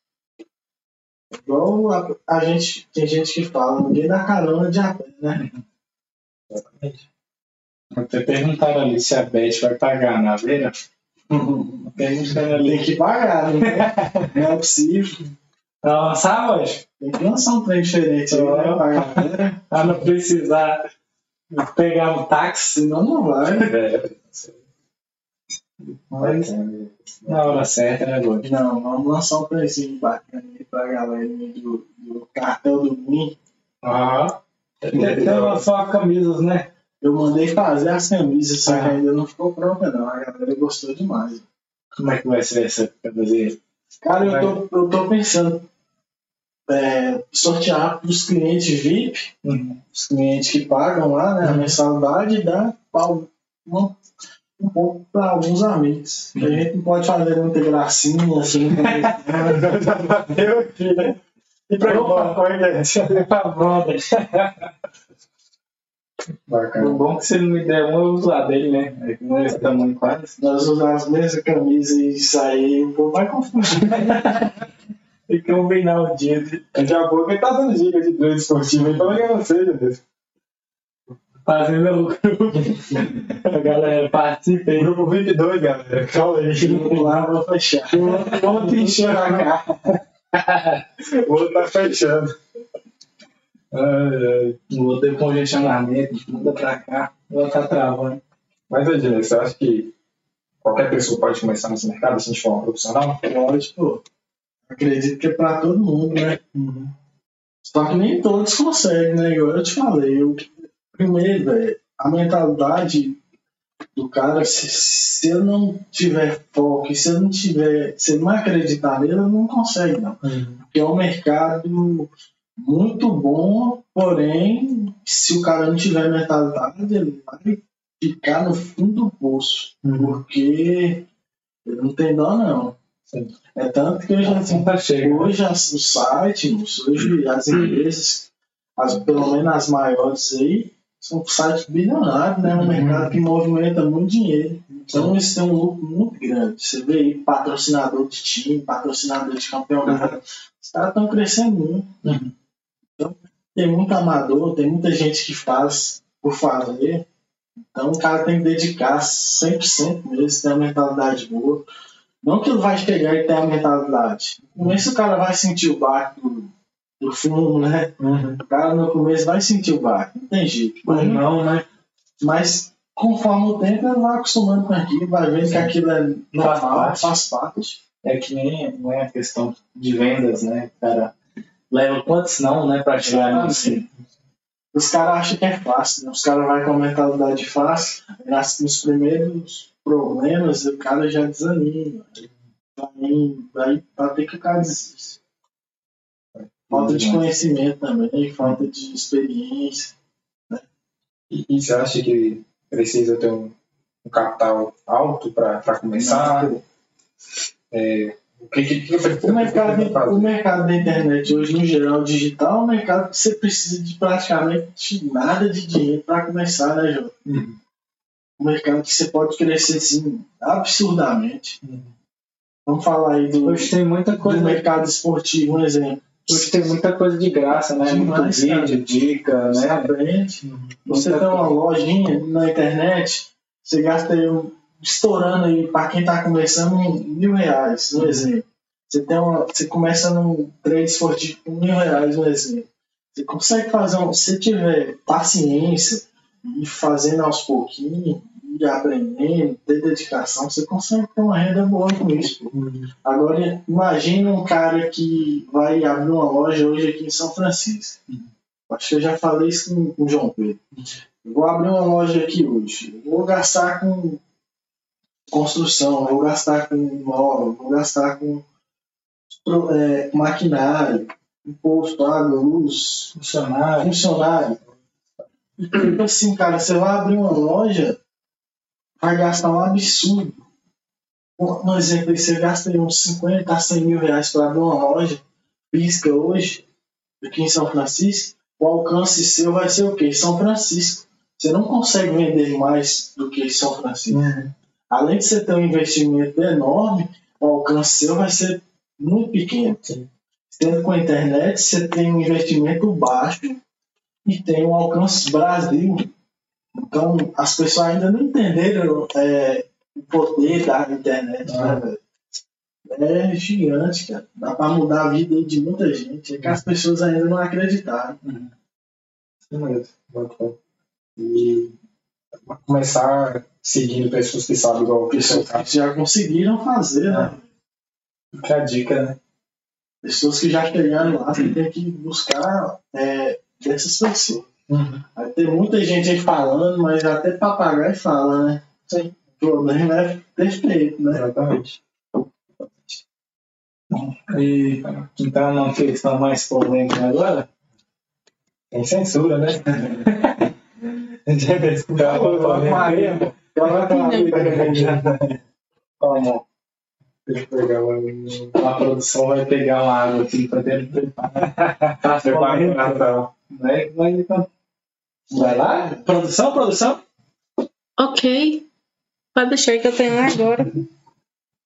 Igual a, a gente, tem gente que fala, ninguém dá carona de a pé, né? Exatamente. Até perguntaram ali se a Beth vai pagar na veira. Perguntaram ali. Tem que pagar, né? Não é possível. Lançar hoje? Tem que lançar um trem diferente aí, né? Pra galera. Pra não precisar pegar um táxi. Senão não vai. Mas na hora certa, né, Lodi? Não, vamos lançar um precinho bacana aí pra galera do, do cartel do Min. Aham. Até lançou camisas, né? Eu mandei fazer as camisas, só que Ah. ainda não ficou pronta não. A galera gostou demais. Como é que vai ser essa camiseta? Cara, eu tô, eu tô pensando é, sortear pros clientes VIP, Uhum. os clientes que pagam lá, né, a mensalidade, e dar um, uma- um pouco para alguns amigos. A gente não pode fazer muita gracinha assim. Eu aqui, né? e pra Opa, Pra brother. Bacana. O bom que se ele me der um, eu uso lá dele, né? É que não é esse tamanho quase. nós usar as mesmas camisas e sair, um pouco mais confundir. Combinar o dia de Daqui a pouco ele tá dando dica de treino esportivo que eu não sei, meu Deus. fazer meu grupo. A galera participa aí. Grupo 22, galera. Calma aí. Vamos lá, vou fechar. Vamos te enxergar. O outro tá fechando. Ai, ai. O outro tem congestionamento, muda pra cá, o outro tá travando. Mas, Edilene, você acha que qualquer pessoa pode começar nesse mercado assim de forma profissional? Lógico, acredito que é pra todo mundo, né? Só que nem todos conseguem, né? Igual eu te falei. Eu, primeiro, velho, a mentalidade do cara, se, se ele não tiver foco, se ele não tiver, se ele não acreditar nele, ele não consegue, não. Porque é um mercado muito bom, porém, se o cara não tiver mentalidade, ele vai ficar no fundo do poço. Porque ele não tem dó, não. Sim. É tanto que já Assim. Hoje as, os sites, hoje as empresas, as, pelo menos as maiores aí, são sites bilionários, né? Um Uhum. mercado que movimenta muito dinheiro. Então eles têm um lucro muito grande. Você vê aí patrocinador de time, patrocinador de campeonato. Os caras estão crescendo muito. Uhum. Então, tem muito amador, tem muita gente que faz por fazer. Então o cara tem que dedicar 100% mesmo, ter uma mentalidade boa. Não que ele vai chegar e ter a mentalidade. No começo o cara vai sentir o baque do, do fumo, né? O cara no começo vai sentir o baque, não tem jeito. Mas não, né? Mas conforme o tempo ele vai acostumando com aquilo, vai vendo que aquilo é normal, faz parte. É que nem não é a questão de vendas, né? O cara leva quantos não, né, pra chegar nisso. Os caras acham que é fácil, né? Os caras vão com a mentalidade fácil, nas- nos primeiros problemas o cara já desanima. Aí, aí vai ter que o cara desiste. Falta de conhecimento também, falta de experiência. E, e você acha que precisa ter um, um capital alto para começar? É, que, que, que você O mercado, o mercado da internet hoje, no geral, digital, é um mercado que você precisa de praticamente nada de dinheiro para começar, né, Jô? Uhum. Um mercado que você pode crescer, assim, absurdamente. Vamos falar aí do, Hoje tem muita do coisa, mercado esportivo, um exemplo. hoje tem muita coisa de graça, né? Muito Demais, cara. vídeo, dica, Você né? aprende. Você tem uma lojinha na internet, você gasta aí, um- estourando aí, para quem está começando, mil reais, um exemplo. Você, tem uma, você começa num trade esportivo com mil reais, um exemplo. Você consegue fazer, um, se tiver paciência e fazendo aos pouquinhos, e aprendendo, ter dedicação, você consegue ter uma renda boa com isso. pô. Agora, imagina um cara que vai abrir uma loja hoje aqui em São Francisco. Acho que eu já falei isso com, com o João Pedro. Vou abrir uma loja aqui hoje. Vou gastar com construção, vou gastar com móvel, vou gastar com é, maquinário. imposto, água, luz, Funcionário. funcionário. Tipo assim, cara, você vai abrir uma loja, vai gastar um absurdo. Um exemplo, você gasta uns 50 a 100 mil reais para abrir uma loja física hoje, aqui em São Francisco, o alcance seu vai ser o quê? São Francisco. Você não consegue vender mais do que São Francisco. Além de você ter um investimento enorme, o alcance seu vai ser muito pequeno. Tendo com a internet, você tem um investimento baixo e tem um alcance Brasil. Então, as pessoas ainda não entenderam é, o poder da internet, né, velho? É gigante, cara. Dá pra mudar a vida de muita gente. É que as pessoas ainda não acreditaram. Isso mesmo. E começar seguindo pessoas que sabem igual que seu Pessoas que já conseguiram fazer, né? Fica a dica, né? Pessoas que já chegaram lá, você tem que buscar é, dessas pessoas. Vai ter muita gente aí falando, mas até papagaio fala, né? Sim. O problema é perfeito, né? Exatamente. E então uma questão mais polêmica agora. Tem censura, né? Já descobriu lá, Vitor. Como Deixa eu pegar lá. a produção vai pegar uma água aqui pra dentro preparar. Tá Preparação. Vai, vai, vai lá? Produção, produção? Ok. Pode deixar que eu tenho agora.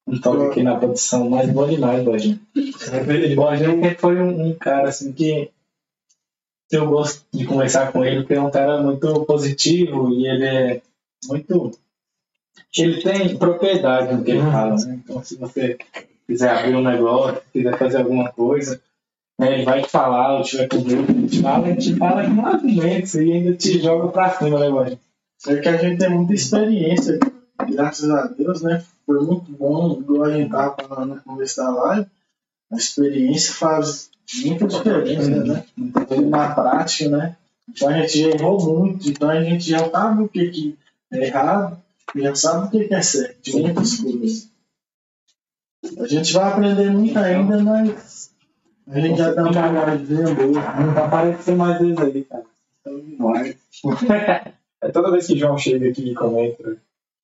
Um toque aqui na produção, mas bom demais, Bojinho. Bojinho foi um, um cara assim que eu gosto de conversar com ele, porque é um cara muito positivo e ele é muito. Ele tem propriedade no que ele fala, né? Então, se você quiser abrir um negócio, quiser fazer alguma coisa, né, ele vai te falar, ou tiver com grupo, ele te fala, ele te fala com argumentos e ainda te joga pra cima, né, Bojinho? É que a gente tem muita experiência, graças a Deus, né? Foi muito bom, igual a gente tava falando da live. A experiência faz muita diferença, né? Na prática, né? Então a gente já errou muito, então a gente já sabe o que, que é errado e já sabe o que, é certo, de muitas coisas. A gente vai aprender muito ainda, mas a gente já dá uma bagagem boa. Não vai aparecer mais vezes aí, cara. Então, demais. É toda vez que o João chega aqui e comenta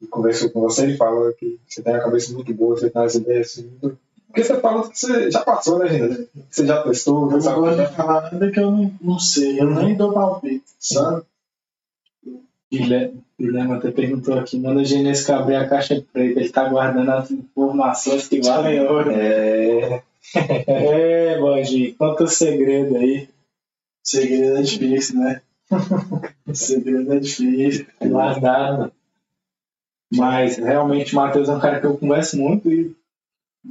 e conversa com você, ele fala que você tem a cabeça muito boa, você tem as ideias assim. muito- Porque você fala que você já passou, né, gente? Você já testou, Eu sabe. de falar nada que eu não, não sei, eu nem dou palpite, sabe? Guilherme, Guilherme até perguntou aqui, manda o Genesco abrir a caixa preta, ele tá guardando as informações que valem ouro. É. É, Bogi, conta o segredo aí. Segredo é difícil, né? Segredo é difícil. guardado. Mas realmente o Matheus é um cara que eu converso muito e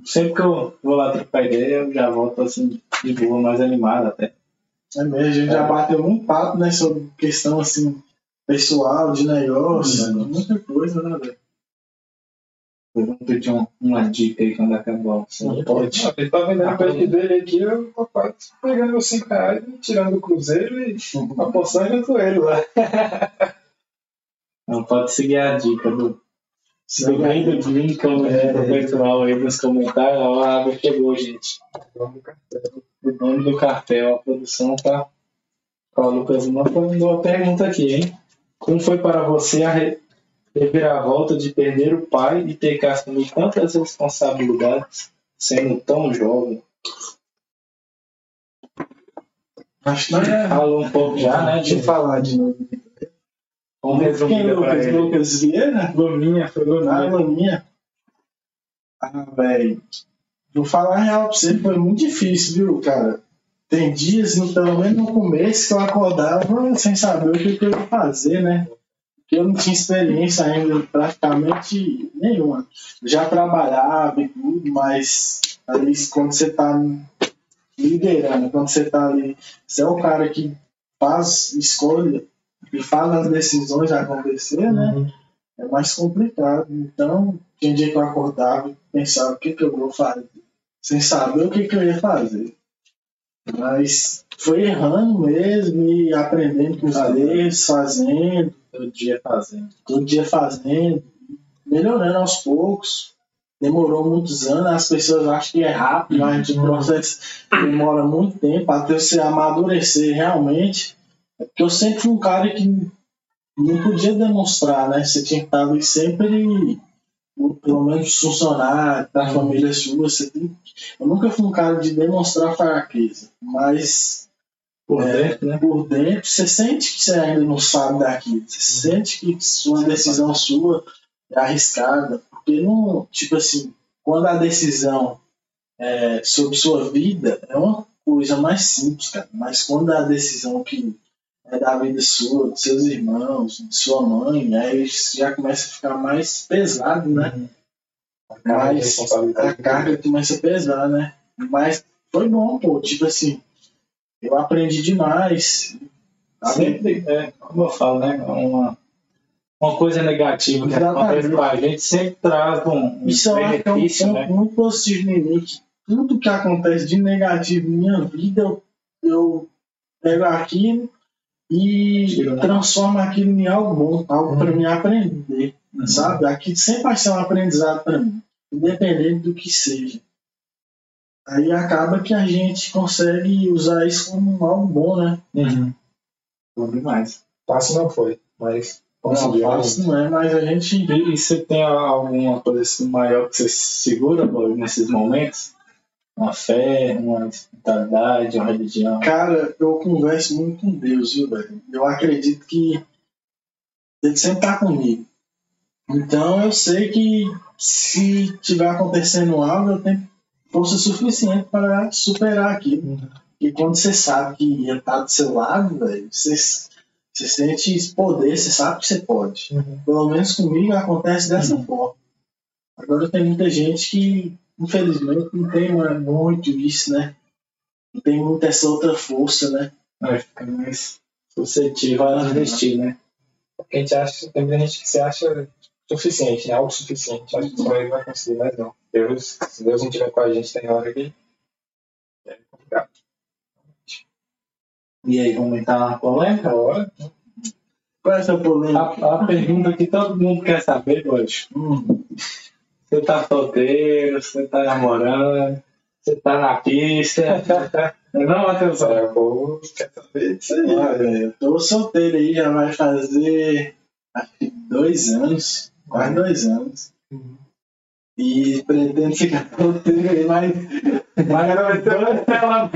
sempre que eu vou lá trocar ideia, eu já volto assim de boa, mais animado até. É mesmo, a gente já bateu muito papo, né? Sobre questão assim, pessoal, de negócio, Uhum. muita coisa, né, velho? Eu vou pedir um, uma dica aí quando acabar. Assim, Pode. Ele tá vendendo o peixe dele aqui, eu tô quase pegando meus 5 reais, tirando o cruzeiro e apostando com ele lá. Não pode seguir a dica do Segue do aí. bem do Lincoln É. pro pessoal aí nos comentários. Ó, a água chegou, gente. O dono do cartel, a produção tá. Ó, o Lucas mandou uma pergunta aqui, hein? Como foi para você a re- reviravolta de perder o pai e ter que assumir tantas responsabilidades sendo tão jovem? Acho que é. Falou um pouco já, né? Deixa eu De, falar de novo. vamos resumir pra Lucas? ele. Lucas Vieira? Gominha, foi Ah, Gominha. minha. Ah, velho. Vou falar a real pra você, foi muito difícil, viu, cara? Tem dias, no- pelo menos no começo, que eu acordava sem saber o que eu ia fazer, né? Porque eu não tinha experiência ainda praticamente nenhuma. Já trabalhava e tudo, mas ali quando você tá liderando, quando você tá ali, você é o cara que faz escolha e faz as decisões acontecer, né? é mais complicado. Então, tem dia que eu acordava e pensava o que, que eu vou fazer, sem saber o que, que eu ia fazer. Mas foi errando mesmo e aprendendo com os erros, fazendo, Todo dia fazendo. todo dia fazendo, melhorando aos poucos. demorou muitos anos, as pessoas acham que é rápido, mas o processo demora muito tempo até você amadurecer realmente. Porque eu sempre fui um cara que não podia demonstrar, né? Você tinha que estar ali sempre, pelo menos funcionar para a família sua. Você tem... Eu nunca fui um cara de demonstrar fraqueza, mas Por é, dentro, né? por dentro, você sente que você ainda não sabe daquilo. Você sente que sua decisão sua é arriscada. Porque não, tipo assim, quando a decisão é sobre sua vida é uma coisa mais simples, cara. Mas quando a decisão que é da vida sua, dos seus irmãos, de sua mãe, aí já começa a ficar mais pesado, né? Cara, Mas a carga começa a pesar, né? Mas foi bom, pô. Tipo assim, eu aprendi demais. Sempre, é, como eu falo, né? Uma, uma coisa negativa que Exatamente. acontece com a gente sempre traz um, um Isso que é um benefício, né? muito positivo em mim. Que tudo que acontece de negativo em minha vida, eu, eu pego aquilo e Tira, transformo aquilo em algo bom, algo para mim aprender, Uhum. sabe? Aqui sempre vai ser um aprendizado para mim, independente do que seja. Aí acaba que a gente consegue usar isso como algo bom, né? Uhum. Bom demais. Fácil não foi, mas Não, conseguiu. fácil não é, mas a gente E, e você tem alguma coisa assim maior que você segura nesses momentos? Uma fé, uma espiritualidade, uma religião? Cara, eu converso muito com Deus, viu, velho? Eu acredito que Ele sempre tá comigo. Então eu sei que se tiver acontecendo algo, eu tenho força suficiente para superar aquilo. E quando você sabe que Ele tá do seu lado, velho, você, você sente esse poder, você sabe que você pode. Uhum. Pelo menos comigo acontece dessa forma. Agora tem muita gente que, infelizmente, não tem mais muito isso, né? Não tem muito essa outra força, né? Vai ficar mais suscetível a desistir, né? Porque a gente acha, tem muita gente que se acha suficiente, né? autossuficiente. Acha que só ele vai conseguir, mas não. Deus, se Deus não estiver com a gente, tem hora que é complicado. E aí, vamos entrar na polêmica? Agora, Qual é essa polêmica? A, a pergunta que todo mundo quer saber hoje. Hum, Você tá solteiro, você tá namorando, você tá na pista. Não, Matheus? é, o povo quer saber disso aí. olha, eu tô solteiro aí, já vai fazer acho que dois anos, quase dois anos. E pretendo ficar solteiro aí mais, mais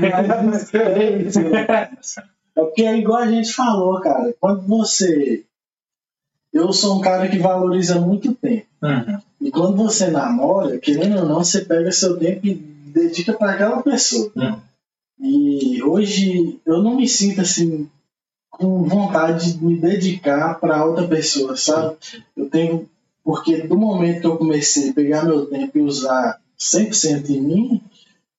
mais uns três anos. É porque é igual a gente falou, cara. Quando você. Eu sou um cara que valoriza muito tempo. Uhum. E quando você namora, querendo ou não, você pega seu tempo e dedica para aquela pessoa. Uhum. E hoje eu não me sinto assim com vontade de me dedicar para outra pessoa, sabe? Eu tenho porque do momento que eu comecei a pegar meu tempo e usar 100% em mim,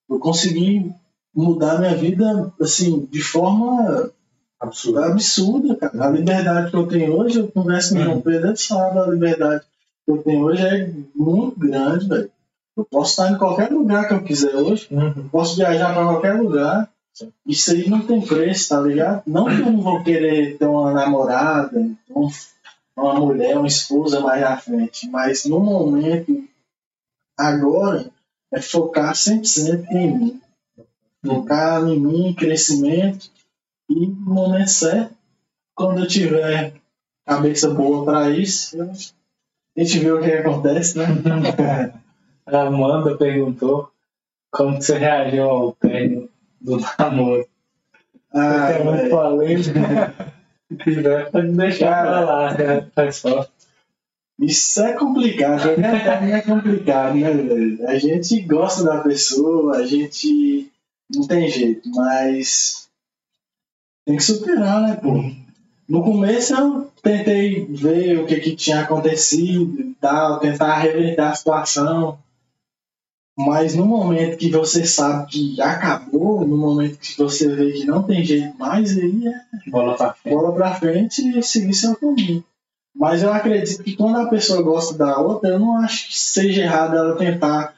eu consegui mudar minha vida assim de forma Absurdo. absurda, cara. A liberdade que eu tenho hoje, eu converso com o João Pedro, ele sabe, a liberdade que eu tenho hoje é muito grande, velho. Eu posso estar em qualquer lugar que eu quiser hoje, Uhum. posso viajar para qualquer lugar. Isso aí não tem preço, tá ligado? Não que eu não vou querer ter uma namorada, um- uma mulher, uma esposa mais à frente, mas no momento, agora, é focar 100% em mim. Focar em mim, em crescimento, e no momento certo, quando eu tiver cabeça boa para isso, eu- a gente vê o que acontece, né? A Amanda perguntou como você reagiu ao término do namoro. Ah, é muito velho. polêmico. Se quiser, pode deixar pra lá, né? Só. Isso é complicado, terno é complicado, né, velho? A gente gosta da pessoa, a gente não tem jeito, mas tem que superar, né, pô? No começo eu tentei ver o que, que tinha acontecido e tal, tentar reverter a situação. Mas no momento que você sabe que acabou, no momento que você vê que não tem jeito mais, aí é Bola pra frente. bola pra frente e seguir seu caminho. Mas eu acredito que quando a pessoa gosta da outra, eu não acho que seja errado ela tentar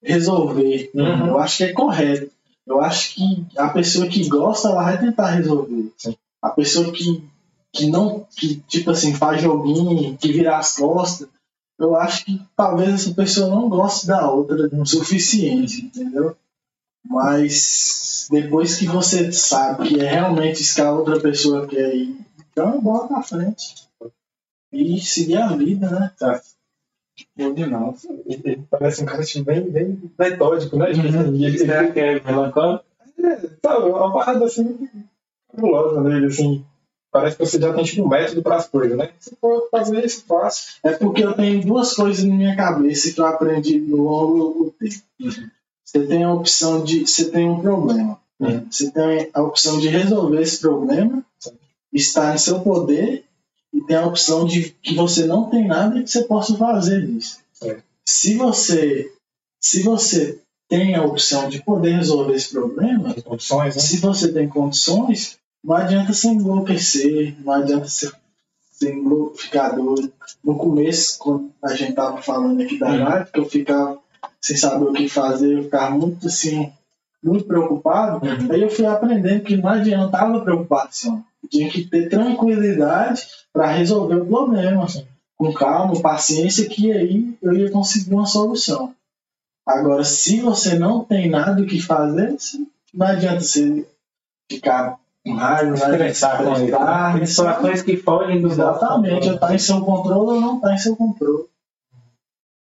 resolver. Uhum. Eu acho que é correto. Eu acho que a pessoa que gosta, ela vai tentar resolver. Sim. A pessoa que, que não, que tipo assim, faz joguinho, que vira as costas, eu acho que talvez essa pessoa não goste da outra o suficiente, entendeu? Mas depois que você sabe que é realmente isso que a outra pessoa quer ir, então bola pra frente. E seguir a vida, né? Tá. Demais. Ele ele parece um cara assim, bem, bem metódico, né? Tipo, e ele, Será ele, é melancólico? sabe, uma parada assim, fabulosa nele, assim. Parece que você já tem tipo um método para as coisas, né? Se for fazer isso, faço. É porque eu tenho duas coisas na minha cabeça que eu aprendi no longo do tempo. Você tem a opção de. Você tem um problema. Uhum. Você tem a opção de resolver esse problema, está em seu poder, e tem a opção de que você não tem nada que você possa fazer disso. Se você, se você tem a opção de poder resolver esse problema, né? se você tem condições, não adianta você enlouquecer, não adianta você enlou- ficar doido. No começo, quando a gente tava falando aqui da Uhum. live, que eu ficava sem saber o que fazer, eu ficava muito assim, muito preocupado. Uhum. Aí eu fui aprendendo que não adiantava preocupação. Tinha que ter tranquilidade para resolver o problema. Com calma, paciência, que aí eu ia conseguir uma solução. Agora, se você não tem nada o que fazer, não adianta você ficar raiva, não adianta Estressar com né? Situações que fogem do Exatamente, está em seu controle ou não está em seu controle.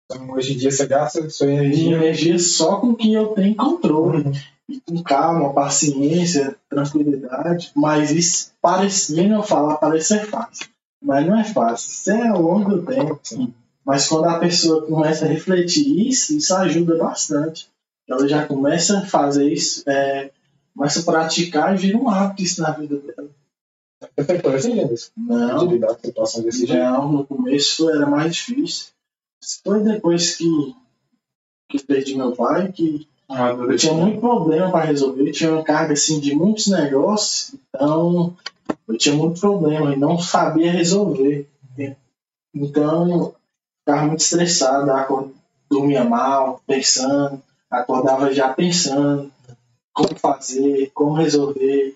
Então, hoje em dia você gasta sua E energia. energia só com que eu tenho controle. E com calma, paciência, tranquilidade. Mas isso parece, vendo eu falar, parece ser fácil. Mas não é fácil. Isso é ao longo do tempo. Mas quando a pessoa começa a refletir isso, isso ajuda bastante. Ela já começa a fazer isso, é, começa a praticar e vira um hábito isso na vida dela. Você por assim, Denis? Não, De lidar com situação desse jeito. Não, no começo era mais difícil. Foi depois que, que perdi meu pai que eu tinha muito problema para resolver. Eu tinha uma carga assim, de muitos negócios, então eu tinha muito problema e não sabia resolver. Então ficava muito estressado, dormia mal, pensando, acordava já pensando como fazer, como resolver.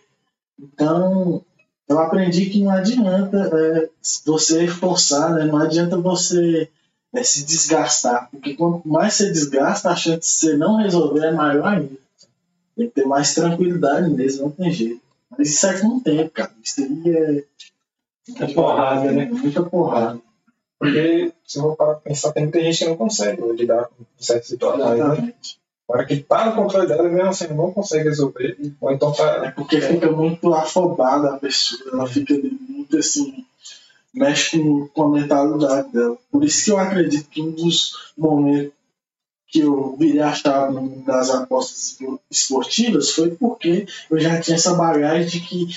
Então eu aprendi que não adianta é, você forçar, né? não adianta você é, se desgastar, porque quanto mais você desgasta, a chance de você não resolver é maior ainda. Tem que ter mais tranquilidade mesmo, não tem jeito. Mas isso é com o tempo, cara. Isso aí é. É porrada, né? Muita porrada. Porque, se eu parar pra pensar, tem muita gente que não consegue lidar com certas situações. Né? Hora que tá no controle dela, mesmo assim, não consegue resolver. Ou então É tá. porque fica muito afobada a pessoa, ela fica muito assim, mexe com, com a mentalidade dela. Por isso que eu acredito que um dos momentos que eu virei a chave das apostas esportivas foi porque eu já tinha essa bagagem de que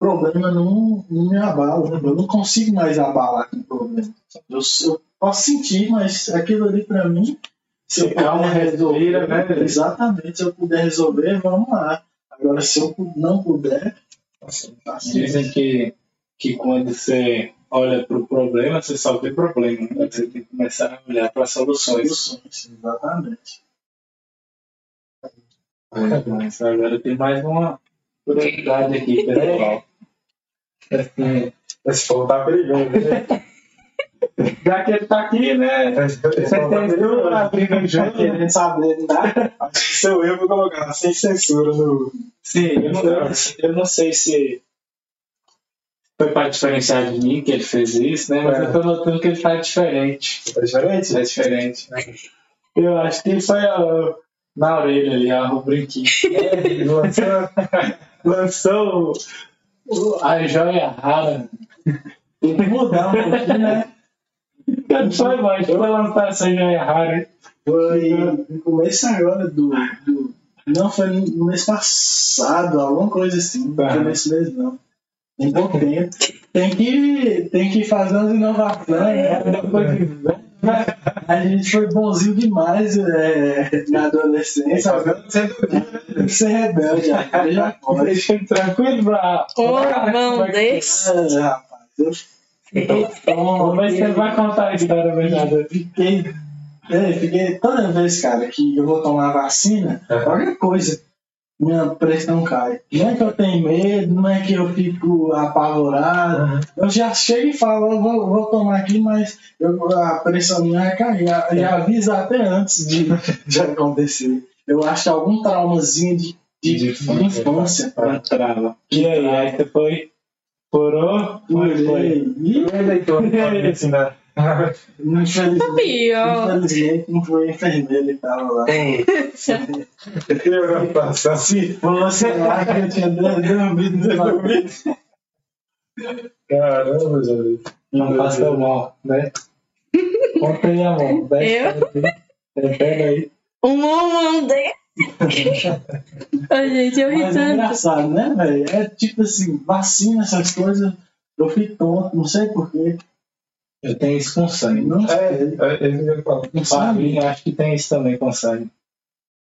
problema não, não me abala. Eu não consigo mais abalar com problema. Eu, eu posso sentir, mas aquilo ali pra mim, se eu Calma, puder respira, né? Exatamente, se eu puder resolver, vamos lá. Agora, se eu não puder, Assim, Dizem que, que quando você olha para o problema, você só vê problema. Né? Você tem que começar a olhar para soluções. soluções. Exatamente. Mas agora tem mais uma curiosidade aqui, pessoal. Assim, esse povo tá perigoso, né? Já que ele tá aqui, né? Esse povo tá perigoso. abrindo o jogo. Querendo saber, dá? Acho que seu eu vou colocar sem censura no. Sim, eu não, eu não sei se foi para diferenciar de mim que ele fez isso, né? Mas É. eu tô notando que ele tá diferente. Tá diferente? Tá diferente, né? Eu acho que foi ó, na orelha ali, ó, o brinquinho. Lançando- Lançou o- a joia rara. Tem que mudar um pouquinho, né? Não foi mais, foi lançar essa joia rara. Foi no começo agora do, do. Não, foi no mês passado, alguma coisa assim. Não foi Tá. nesse mês, não. Tem pouco tempo. Tem que, tem que fazer umas inovações, né? Depois de- A gente foi bonzinho demais é, na adolescência. Agora tem que ser rebelde. agora Já pode. Deixa tranquilo pra. Ô, bom desse. Ah, rapaz, eu fiquei Vamos ver se ele vai contar a história verdadeira. fiquei, é, fiquei toda vez, cara, que eu vou tomar vacina, Uhum. qualquer coisa. minha pressão cai. Não é que eu tenho medo, não é que eu fico apavorado. Eu já chego e falo, eu vou, vou tomar aqui, mas eu, a pressão minha vai cair. Já aviso até antes de, de acontecer. Eu acho que algum traumazinho de, de, De de infância. Pra trava. E aí, aí você foi, furou, foi, foi. Olhei, e, Eleitor, assim, né? infelizmente, infelizmente não foi a enfermeira que tava lá. Se fosse lá que eu tinha dormido bagulho. Caramba, Jesus. Não passou mal, né? Conta aí, amor. Eu? Pega aí. Um mundo. Ô, gente, eu ri Mas é tanto. engraçado, né, velho? É tipo assim, vacina, essas coisas, eu fico tonto, não sei porquê. Eu tenho isso com sangue. Não É, sei. é, ele me falou. Não sabe? Família, acho que tem isso também com sangue.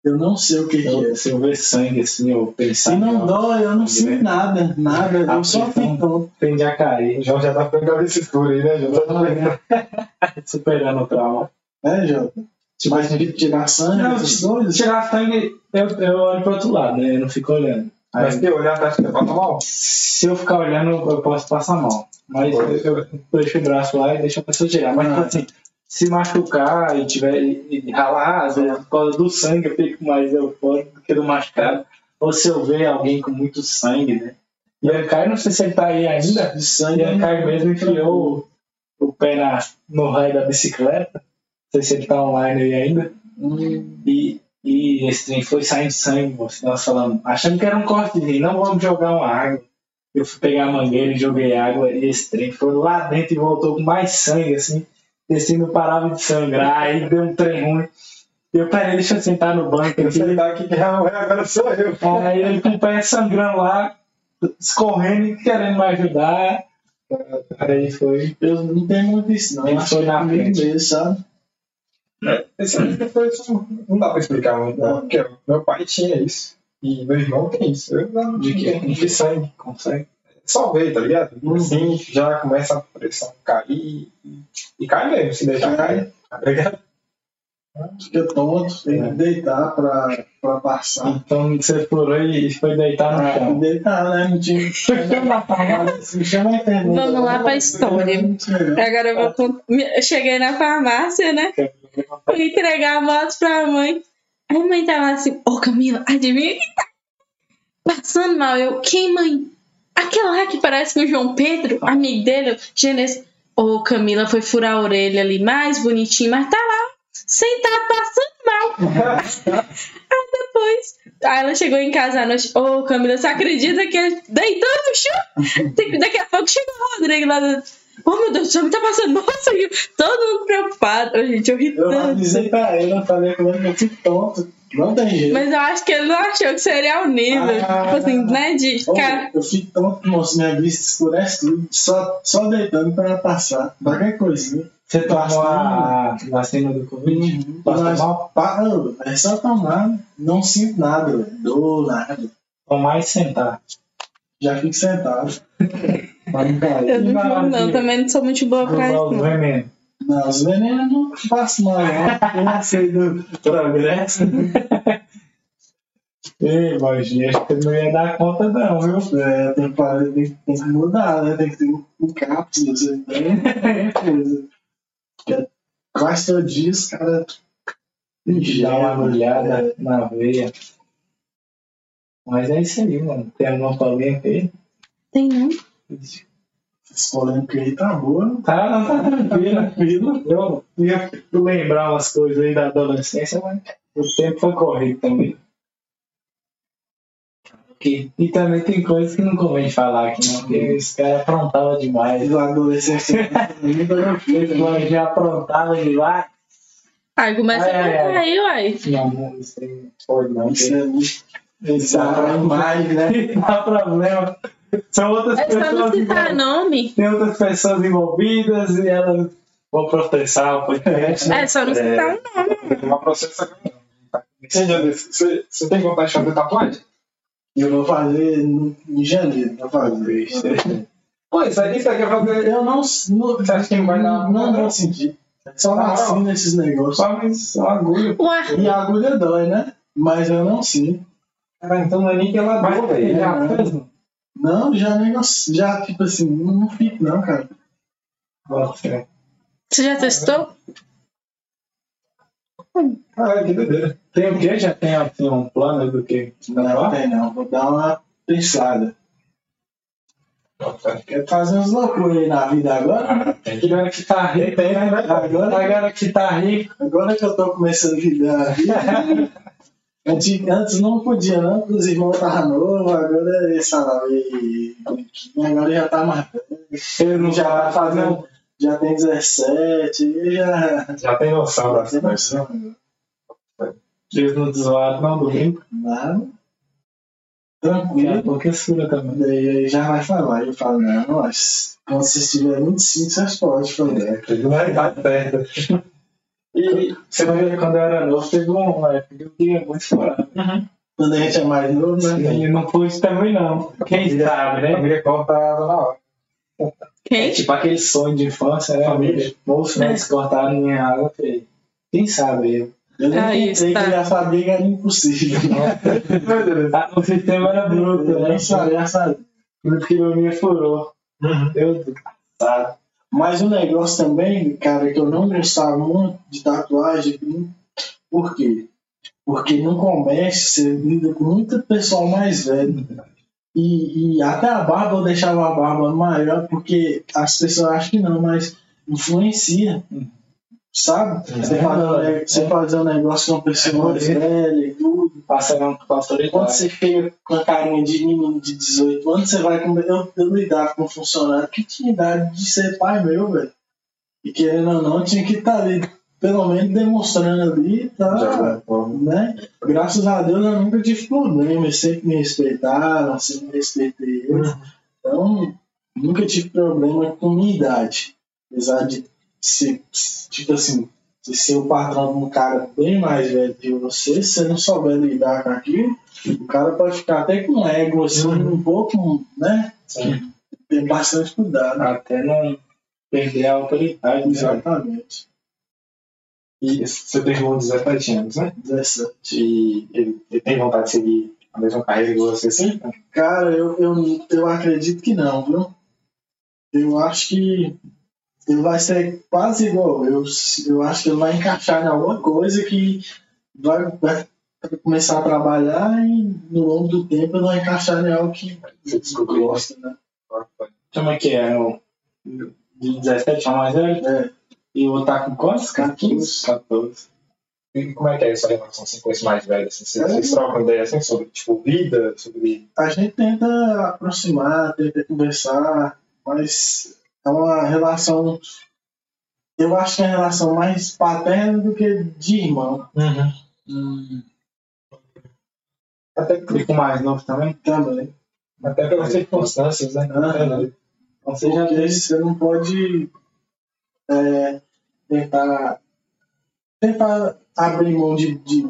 Eu não sei o que, que é. Eu, se eu ver sangue assim, eu pensar. Se não dói, eu não Sangue, sinto nada, nada. Eu Ah, só fico tonto. Tende a cair. João já tá ficando cabeça escura aí, né, João? Superando o trauma. É, Jota? Mas tem que tirar sangue, Não, coisas. Tirar sangue, eu, eu olho pro outro lado, né? Eu não fico olhando. Aí, Mas se olhar, tá acho que passa mal. se eu ficar olhando, eu posso passar mal. Mas eu, eu deixo o braço lá e deixo a pessoa tirar. Mas, Ah. assim, se machucar e tiver e, e ralar, às vezes, por causa do sangue, eu fico mais eufórico do que do machucado. Ou se eu ver alguém com muito sangue, né? E Caio, não sei se ele tá aí ainda. De sangue. E Caio mesmo enfiou o, o pé na, no raio da bicicleta. Não sei se ele tá online aí ainda. Hum, E, e esse trem foi saindo sangue, moço. Nós falamos, achando que era um cortezinho, não vamos jogar uma água. Eu fui pegar a mangueira e joguei água, e esse trem foi lá dentro e voltou com mais sangue, assim. Esse não parava de sangrar, aí deu um trem ruim. Eu, peraí, deixa eu sentar no banco Eu aqui. sei daqui que é, agora sou eu. Aí ele com o pé sangrando lá, escorrendo e querendo me ajudar. Aí foi. Eu não tenho muito isso, não. Ele foi é na frente. mesmo, sabe? Esse foi isso. Não dá pra explicar muito, não. Porque meu pai tinha isso. E meu irmão tem isso. Eu não. De quê? De sangue. Consegue? Só ver, tá ligado? Uhum. Assim, já começa a pressão cair. E, cai mesmo, se deixar cair. Tá ligado? Fica tonto, tem que deitar pra, pra passar. Então você furou e foi deitar no Ah, chão. deitar, né? Não tinha. Se chama a enfermeira. Vamos lá pra história. Agora eu vou. Eu cheguei na farmácia, né? Fui entregar a moto pra mãe. Aí a mãe tava assim, ô Camila, adivinha quem tá passando mal? Eu, quem, mãe? Aquela lá que parece com o João Pedro, amigo dele, Genes. Ô Camila foi furar a orelha ali, mais bonitinho, mas tá lá, sentado passando mal. Aí depois, aí ela chegou em casa à noite, ô Camila, você acredita que deitou no chão? Daqui a pouco chegou o Rodrigo lá. Oh meu Deus céu, me tá passando aqui. Todo mundo preocupado. Gente, eu ri Eu tanto. avisei pra ele, eu falei com ele que eu fico tonto. Não tem jeito. Mas eu acho que ele não achou que seria o nível. Ah. tipo assim, né? De cara. Eu fico tonto, moço, minha vista escurece tudo, só, só deitando pra passar. Qualquer coisinha. Você tomou a vacina do Covid? Uhum. Mas, pá, é só tomar, não sinto nada, velho. dor, nada. Tomar e sentar. Já fico sentado. Eu não, Não, vou, não, também não sou muito boa pra isso. os Não. venenos. Não, os venenos não faço mal, não. Eu não sei do progresso. Ei, Borginha, acho que não ia dar conta não, viu? É, tem que, tem, que- tem que mudar, né? Tem que ter um, um cápsula, você tem Quase todo dia os caras Dá uma agulhada na veia. Mas é isso aí, mano. Tem alguma polêmica aí? Tem não. Essas polêmicas aí tá boa. Tá, não tá tranquilo. Eu ia lembrar umas coisas aí da adolescência, mas o tempo foi corrido também. E também tem coisas que não convém falar aqui, não, porque esse cara aprontava demais. Na adolescência, Borginha aprontava demais. Aí começa Ai, a contar aí, uai. Não, não, isso aí não pode não. Isso é muito. Isso é mais, né? Não dá problema. São outras É só não pessoas citar envolvidas. nome. Tem outras pessoas envolvidas e elas vão processar o podcast. né? É só não citar um nome. Uma processa Você, você, você tem vontade de fazer tatuagem? Eu vou fazer em janeiro. Vou fazer. Pô, isso aí você quer fazer. Eu não, não, Você acha que não vai dar? não vou sentir. Só vacina esses negócios. Só, agulha. Ué, E a agulha dói, né? Mas eu não sinto. Ah, então não é nem pela Mas dor, velho. ele Já já fez, não? Já negocio, já, tipo assim, não, não fico não, cara. Você já testou? Caralho, que doideira. Tem o quê? Já tem assim, um plano do que? Não, tem não, vou dar uma pensada. Quer fazer umas loucuras aí na vida agora? Que ver que tá rico, tem, né? Agora- Agora que tá rico. Agora que eu tô começando a viver a vida. Antes, antes não podia, não, porque os irmãos estavam novos, agora é salário e bonitinho, agora já tá. Ele não Já tá fazendo, já tem 17, e já. Já tem noção coisas. noção. Eles não desvoaram, não, do brinco. Nada. Daqui a Tranquilo. é sura também. Daí aí já vai falar. Eu falo, não, mas quando vocês tiverem 25, vocês podem fazer. Tudo na idade certa. E você vai ver quando eu era novo, teve uma época que eu queria muito chorar. Quando a gente é mais novo, né? E não foi isso também, não. Quem sabe, A né? família cortada na hora. É Quem? tipo aquele sonho de infância, né? Família. Moço, É. eles cortaram minha água, feio. Quem sabe eu. Eu nem Ah, pensei isso, tá. que já sabia que era impossível. Ah, o sistema era bruto, Eu né? nem sabia, sabia. Por que o minha furou. Meu Deus. Tá. Mas o negócio também, cara, que eu não gostava muito de tatuagem, por quê? Porque no comércio você lida com muita pessoal mais velho. E, e até a barba eu deixava a barba maior, porque as pessoas acham que não, mas influencia. Sabe? Você, fazer um, ne- você fazer um negócio com uma pessoa mais velha e tudo. Passa não com a Quando autoridade. você chega com a carinha de menino de 18 anos, você vai com. Eu, eu lidava com um funcionário que tinha idade de ser pai meu, velho. E querendo ou não, tinha que estar ali, pelo menos demonstrando ali, tá? Já né? Graças a Deus eu nunca tive problema, eles sempre me respeitaram, sempre respeitei eles. Então, nunca tive problema com minha idade. Apesar de ser, tipo assim, ser o patrão de um cara bem mais velho que você, se você não souber lidar com aquilo, o cara pode ficar até com ego, assim, um pouco, né? Sim. Tem bastante cuidado. Até não perder a autoridade. né? Exatamente. E você tem irmão de 17 anos, né? 17. E ele, ele tem vontade de seguir a mesma carreira que você sempre? Cara, eu, eu, eu acredito que não, viu? Eu acho que ele vai ser quase igual eu. Eu acho que ele vai encaixar em alguma coisa que vai, vai começar a trabalhar e no longo do tempo ele vai encaixar em algo que Você descobriu. gosta, né? Como é que é? O de 17 anos mais velho? É. E o tá com quantos? 15? 14. E como é que é essa relação assim, com esse mais velho? Assim, vocês, vocês trocam ideia assim, sobre tipo, vida, sobre. A gente tenta aproximar, tenta conversar, mas é uma relação. Eu acho que é uma relação mais paterna do que de irmão. Até, E com mais novo também? Também. até pelas circunstâncias, né? Então você já Porque você não pode é, tentar, tentar abrir mão de, de,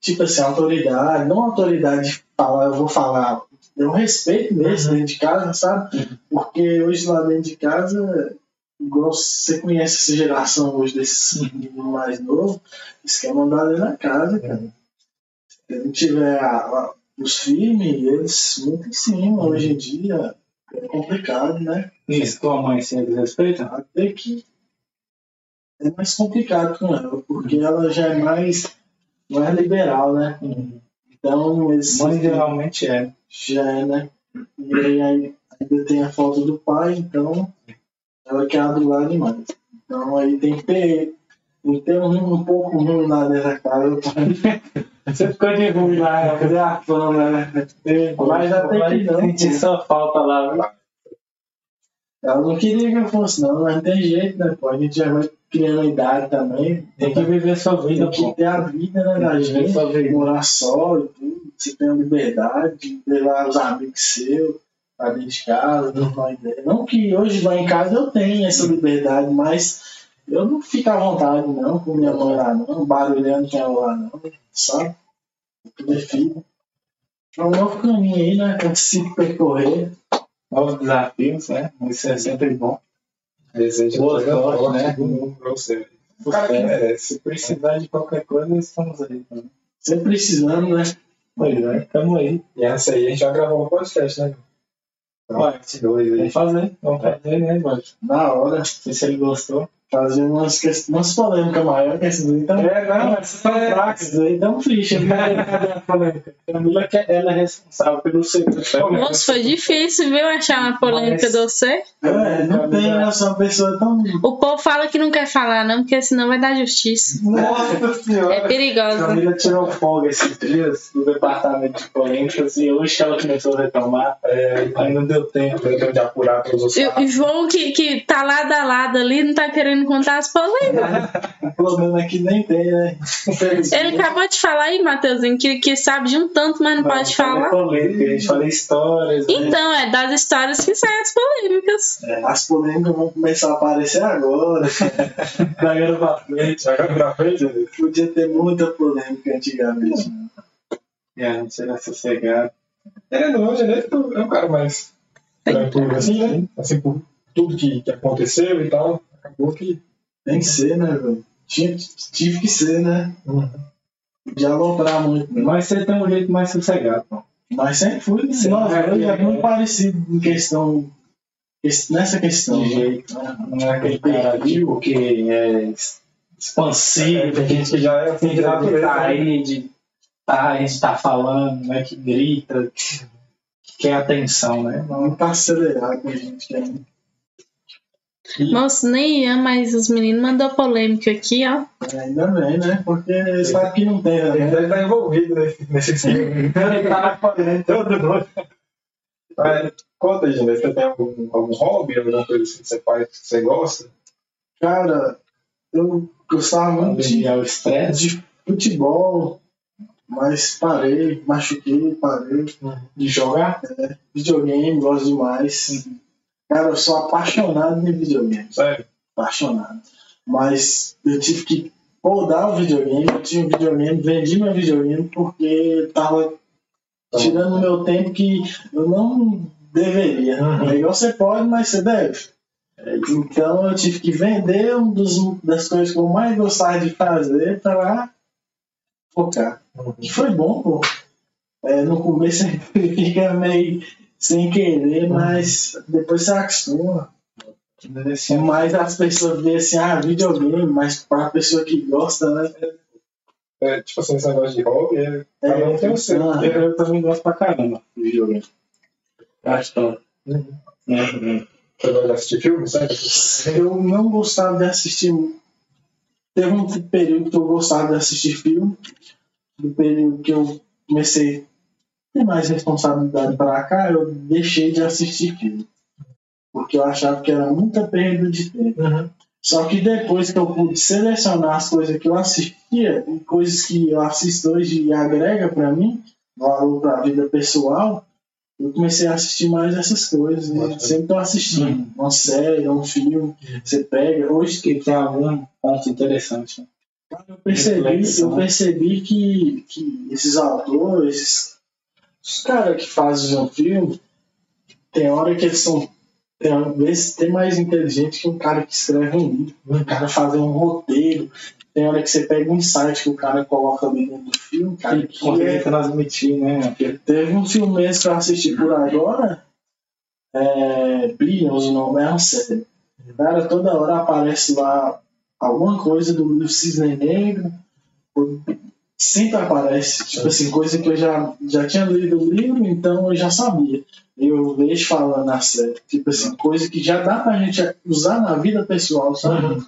tipo assim, autoridade, não autoridade de falar, eu vou falar, eu respeito mesmo dentro de casa, sabe? Porque hoje lá dentro de casa, igual você conhece essa geração hoje desses meninos mais novos, eles querem mandar dentro da casa, cara. Se não tiver a- a- os firmes, eles muito em cima hoje em dia. É complicado, né? Isso, tua mãe se eles respeitam? Até que é mais complicado com ela, porque ela já é mais, mais liberal, né? Então, esse Mãe geralmente é. já é, né? E aí aí ainda tem a falta do pai, então ela quer adular demais. Então aí tem que ter, tem que ter um, um pouco ruim lá da casa. Você ficou de ruim lá, né? Cadê a fama, né? Mas até que não. Senti sua falta lá, viu? Ela não queria que eu fosse, não, mas não tem jeito, né? Pô? A gente já vai criando a idade também. Tem que viver sua vida, Tem que ter a vida, né, da gente, morar só e tudo. Você tem a liberdade de levar os amigos seus pra dentro de casa, trocar ideia. Não que hoje lá em casa eu tenho essa liberdade, mas eu não fico à vontade, não, com minha mãe lá, não, barulhando com ela lá, não, sabe? Eu prefiro. É um novo caminho aí, né? Consigo percorrer. Novos desafios, né? Isso é sempre bom. Desejo Boa sorte, né? pra você. Merece. Se precisar de qualquer coisa, estamos aí. também. Sempre precisando, né? Pois é, tamo aí. E essa aí a gente já gravou um podcast, né? Ué, Esse dois aí. Vamos fazer, vamos fazer, né, mano? Na hora, Não sei se ele gostou. Fazer umas, umas polêmicas maiores que esses aí. Então, É, não, essas são fracas, esses aí dão ficha. A? Camila, que ela é responsável pelo segundo. Moço, foi difícil, viu, achar uma polêmica Mas- de você. é, não tem, eu sou uma pessoa tão. O povo fala que não quer falar, não, porque senão vai dar justiça. Nossa senhora! É perigosa. Camila tirou folga esses dias do departamento de polêmicas e hoje que ela começou a retomar, É, aí não deu tempo. de apurar todos os E o. João, que, que tá lado a lado ali, não tá querendo contar as polêmicas. O problema é que nem tem, né? Ele acabou de falar aí, Matheusinho, que, que sabe de um tanto, mas não pode falar. polêmica, a gente fala histórias. né? Então, é das histórias que saem as polêmicas. As polêmicas vão começar a aparecer agora. Da guerra pra frente. Já pra frente, né? Podia ter muita polêmica antigamente. E a gente era sossegado. É, não, o Geneto é um cara mais tranquilo, assim, né? Assim, por tudo que, que aconteceu e tal. Acabou que. Tem que ser, né, velho? Tive que ser, né? De aloprar muito. né? Mas você tem um jeito mais sossegado, pô. Mas sempre fui. Sim, Nossa, é, eu é é. muito parecido em questão. Nessa questão. De né? jeito. Não é aquele tipo que é expansivo, Tem gente que já é assim de que tá né? aí, de tá, a gente tá falando, né? Que grita, que quer atenção, né? Não tá acelerado com a gente. É- Moço, nem ia, mas os meninos mandou polêmica aqui, ó. Ainda bem, né? Porque sabem que não tem, Ele né? deve estar envolvido nesse, nesse filme. Ele tá na polêmica. Todo mundo. Mas, conta aí, Geneto, você tem algum, algum hobby, alguma coisa assim que você faz que você gosta? Cara, eu gostava muito de, o estresse. de futebol, mas parei, machuquei, parei. De jogar? Videogame, gosto demais. Cara, eu sou apaixonado em videogame. Sério? apaixonado. Mas eu tive que podar o videogame, eu tinha um videogame, vendi meu videogame porque tava tirando o meu tempo que eu não deveria. Uhum. É igual você pode, mas você deve. Então eu tive que vender um dos, das coisas que eu mais gostava de fazer para focar. Que foi bom, pô. É, no começo você fica meio sem querer, mas depois você acostuma. Esse ano Mas as pessoas veem assim, ah, videogame, mas pra pessoa que gosta, né? É, tipo assim, esse negócio de hobby, é, cada um tem o seu. ah, eu, eu também gosto pra caramba de videogame. Acho. Uhum. Né? Você gosta de assistir filme, sério? Eu não gostava de assistir. Teve um período que eu gostava de assistir filme, do período que eu comecei ter mais responsabilidade para cá, eu deixei de assistir filme. Porque eu achava que era muita perda de tempo. Uhum. Só que depois que eu pude selecionar as coisas que eu assistia e coisas que eu assisto hoje e agrega para mim, valor para a vida pessoal, eu comecei a assistir mais essas coisas. Né? Sempre tô assistindo uma série, um filme, você pega. Hoje Que tem algum ponto interessante. eu percebi, eu percebi que, que esses autores, esses, os caras que fazem um filme, tem hora que eles são tem, vezes tem mais inteligente que um cara que escreve um livro, um cara fazer um roteiro. Tem hora que você pega um insight que o cara coloca ali dentro do filme, cara, Que que consegue é, transmitir, né? Teve um filme mesmo que eu assisti por agora, é, Billions, o nome é uma série. Cara, toda hora aparece lá alguma coisa do livro Cisne Negro, sempre aparece, tipo assim, coisa que eu já, já tinha lido o livro, então eu já sabia. Eu vejo falando na série, tipo assim, coisa que já dá pra gente usar na vida pessoal, sabe?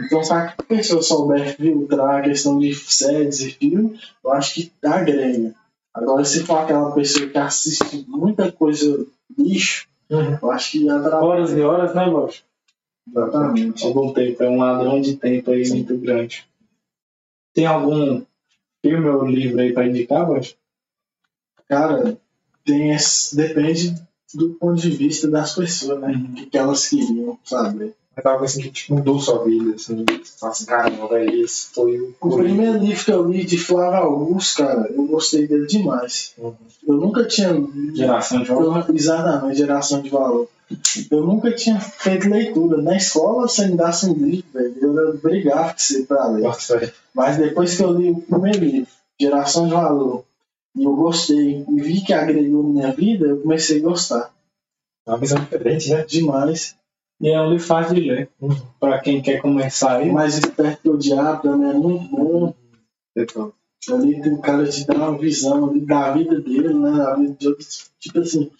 Então, se a pessoa souber filtrar a questão de séries e filmes, eu acho que agrega. Agora, se for aquela pessoa que assiste muita coisa lixo, Uhum. eu acho que atrapalha. Horas e horas, né, Bosch? Exatamente. Algum tempo, é um ladrão de tempo aí muito grande. Tem algum filme ou livro aí pra indicar, Bosch? Cara, tem esse, depende do ponto de vista das pessoas, né? O que, que elas queriam saber. Mas algo assim que tipo, mudou sua vida, assim, assim, caramba, velho, esse foi o. O primeiro livro que eu li de Flávio Augusto, cara, eu gostei dele demais. Uhum. Eu nunca tinha lido Geração de Valor. Eu- Exatamente, geração de valor. Eu nunca tinha feito leitura. Na escola, você me desse um livro, velho, eu brigava com você pra ler. Nossa. Mas depois que eu li o primeiro livro, Geração de Valor, E eu gostei. E vi que agregou na minha vida, eu comecei a gostar. É uma visão diferente, né? Demais. E é um livro fácil de ler. Pra quem quer começar aí. Mais esperto que o diabo também é muito bom. Então, Ali tem um cara te dá uma visão ali da vida dele, né? Da vida de outros. Tipo assim,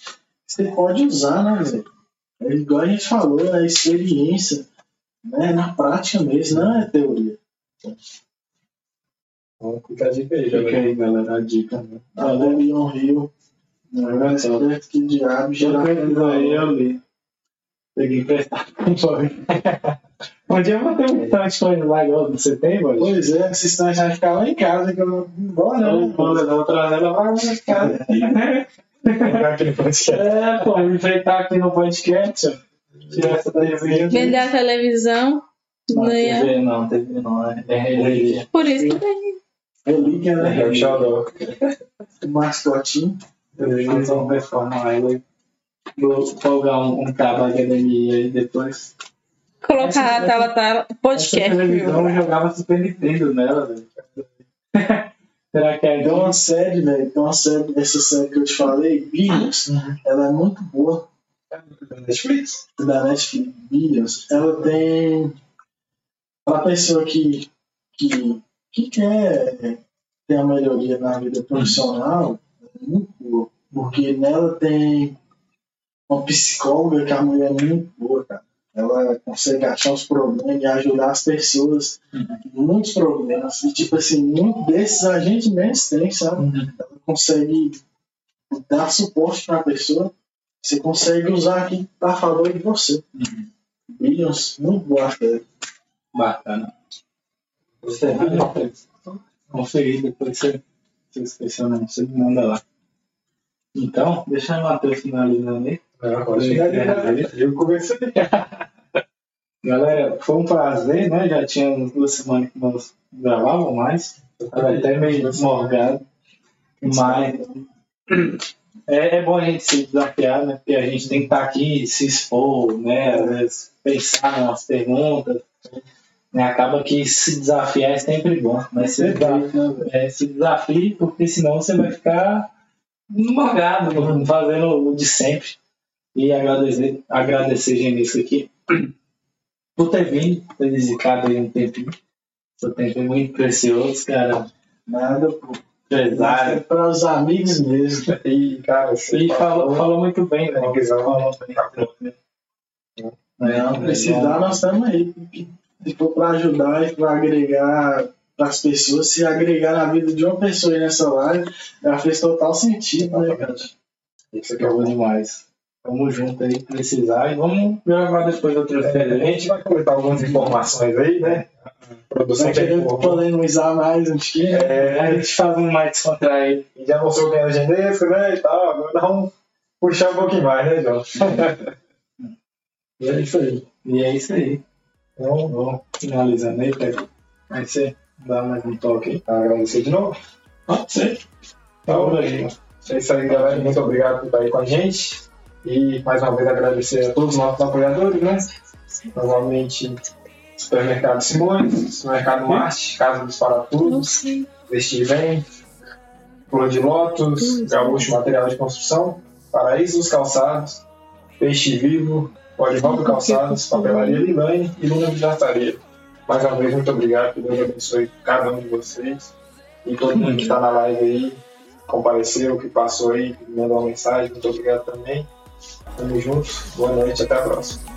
você pode usar, né, velho? É igual a gente falou, é experiência, né? Na prática mesmo, não é teoria. vamos ficar a dica aí, Fica aí, galera, a dica. né? Valerion Rio, né? mais esperto que o diabo, Já aí, eu li. Peguei emprestado com o Boy. Um dia eu vou ter um coisa lá igual você tem, Boy? Pois é, vocês estão já ficar lá em casa, que eu vou embora, Não, vou levar trazer ela casa. Ficar aqui no podcast. É, pô, me enfrentar aqui no podcast. Tirar essa mesmo. Vender a televisão. Não, Não. TV não, TV não. É é relíquia. Por isso que tem. Relíquia, né? É o Xodó. O mascotinho. Nós vamos reformar ela. Vou folgar um, um cabo HDMI aí depois. Colocar a tela, tela Essa podcast. televisão eu jogava Super Nintendo nela, velho. Será que é Tem uma série, velho, tem uma série, essa série que eu te falei, Billions, ela é muito boa, Netflix. da Netflix, Billions. Ela tem, para a pessoa que, que, que quer ter a melhoria na vida profissional, é muito boa, porque nela tem uma psicóloga que a mulher é muito boa, cara. Ela consegue achar os problemas e ajudar as pessoas muitos problemas. E, tipo assim, muitos desses a gente mesmo tem, sabe? Ela consegue dar suporte para a pessoa. Você consegue usar aqui a favor de você. Billions, muito boa série. bacana? Você conferir depois você, você esqueceu, não, você me manda lá. Então, deixa o Matheus finalizando aí. Não, chegar ali. Eu comecei. Galera, foi um prazer, né? Já tinha umas duas semanas que nós gravávamos mais. Eu tava até meio morgado. Mas é, é bom a gente se desafiar, né? Porque a gente tem que estar aqui, se expor, né? Às vezes pensar nas perguntas. Né? Acaba que se desafiar é sempre bom. Mas se, desafie, é, se desafie, porque senão você vai ficar morgado, fazendo o de sempre. E agradecer, agradecer Genisco aqui por ter vindo, ter dedicado aí um tempinho. Seu tempo é muito precioso, cara. Nada, pô. Empresário. É para os amigos mesmo. E, cara, E falou, falou muito bem, né? Visão. Falou bem. Não, precisar, nós estamos aí. Se for para ajudar e para agregar para as pessoas, se agregar na vida de uma pessoa aí nessa live, já fez total sentido, né, cara? Isso aqui é Acabou demais. Tamo junto aí, precisar. E vamos gravar depois outras É, a gente vai comentar algumas informações aí, né? A produção Tá tem querendo polemizar mais um pouquinho? É, A gente faz um mais descontraído. E já mostrou é o Genesco, né? E tal. Agora vamos puxar um pouquinho mais, né, João? E é isso aí. E é isso aí. Então, vamos finalizando aí, Pedro. Aí você dá mais um toque aí. Agradecer de novo. Pode ser. Tá aí. É isso aí, galera. Muito obrigado por estar aí com a gente. E mais uma vez agradecer a todos os nossos apoiadores, né? Novamente, Supermercado Simões, Supermercado Marte, Casa dos Parafusos, sei. Vestir Bem, Flor de Lótus, Gaúcho Material de Construção, Paraíso dos Calçados, Peixe Vivo, Polivaldo Calçados, Papelaria Lilane e Luna Vidraçaria. Mais uma vez, muito obrigado, que Deus abençoe cada um de vocês e todo mundo que está na live aí, compareceu, que passou aí, que mandou uma mensagem, muito obrigado também. Tamo juntos, boa noite, até a próxima.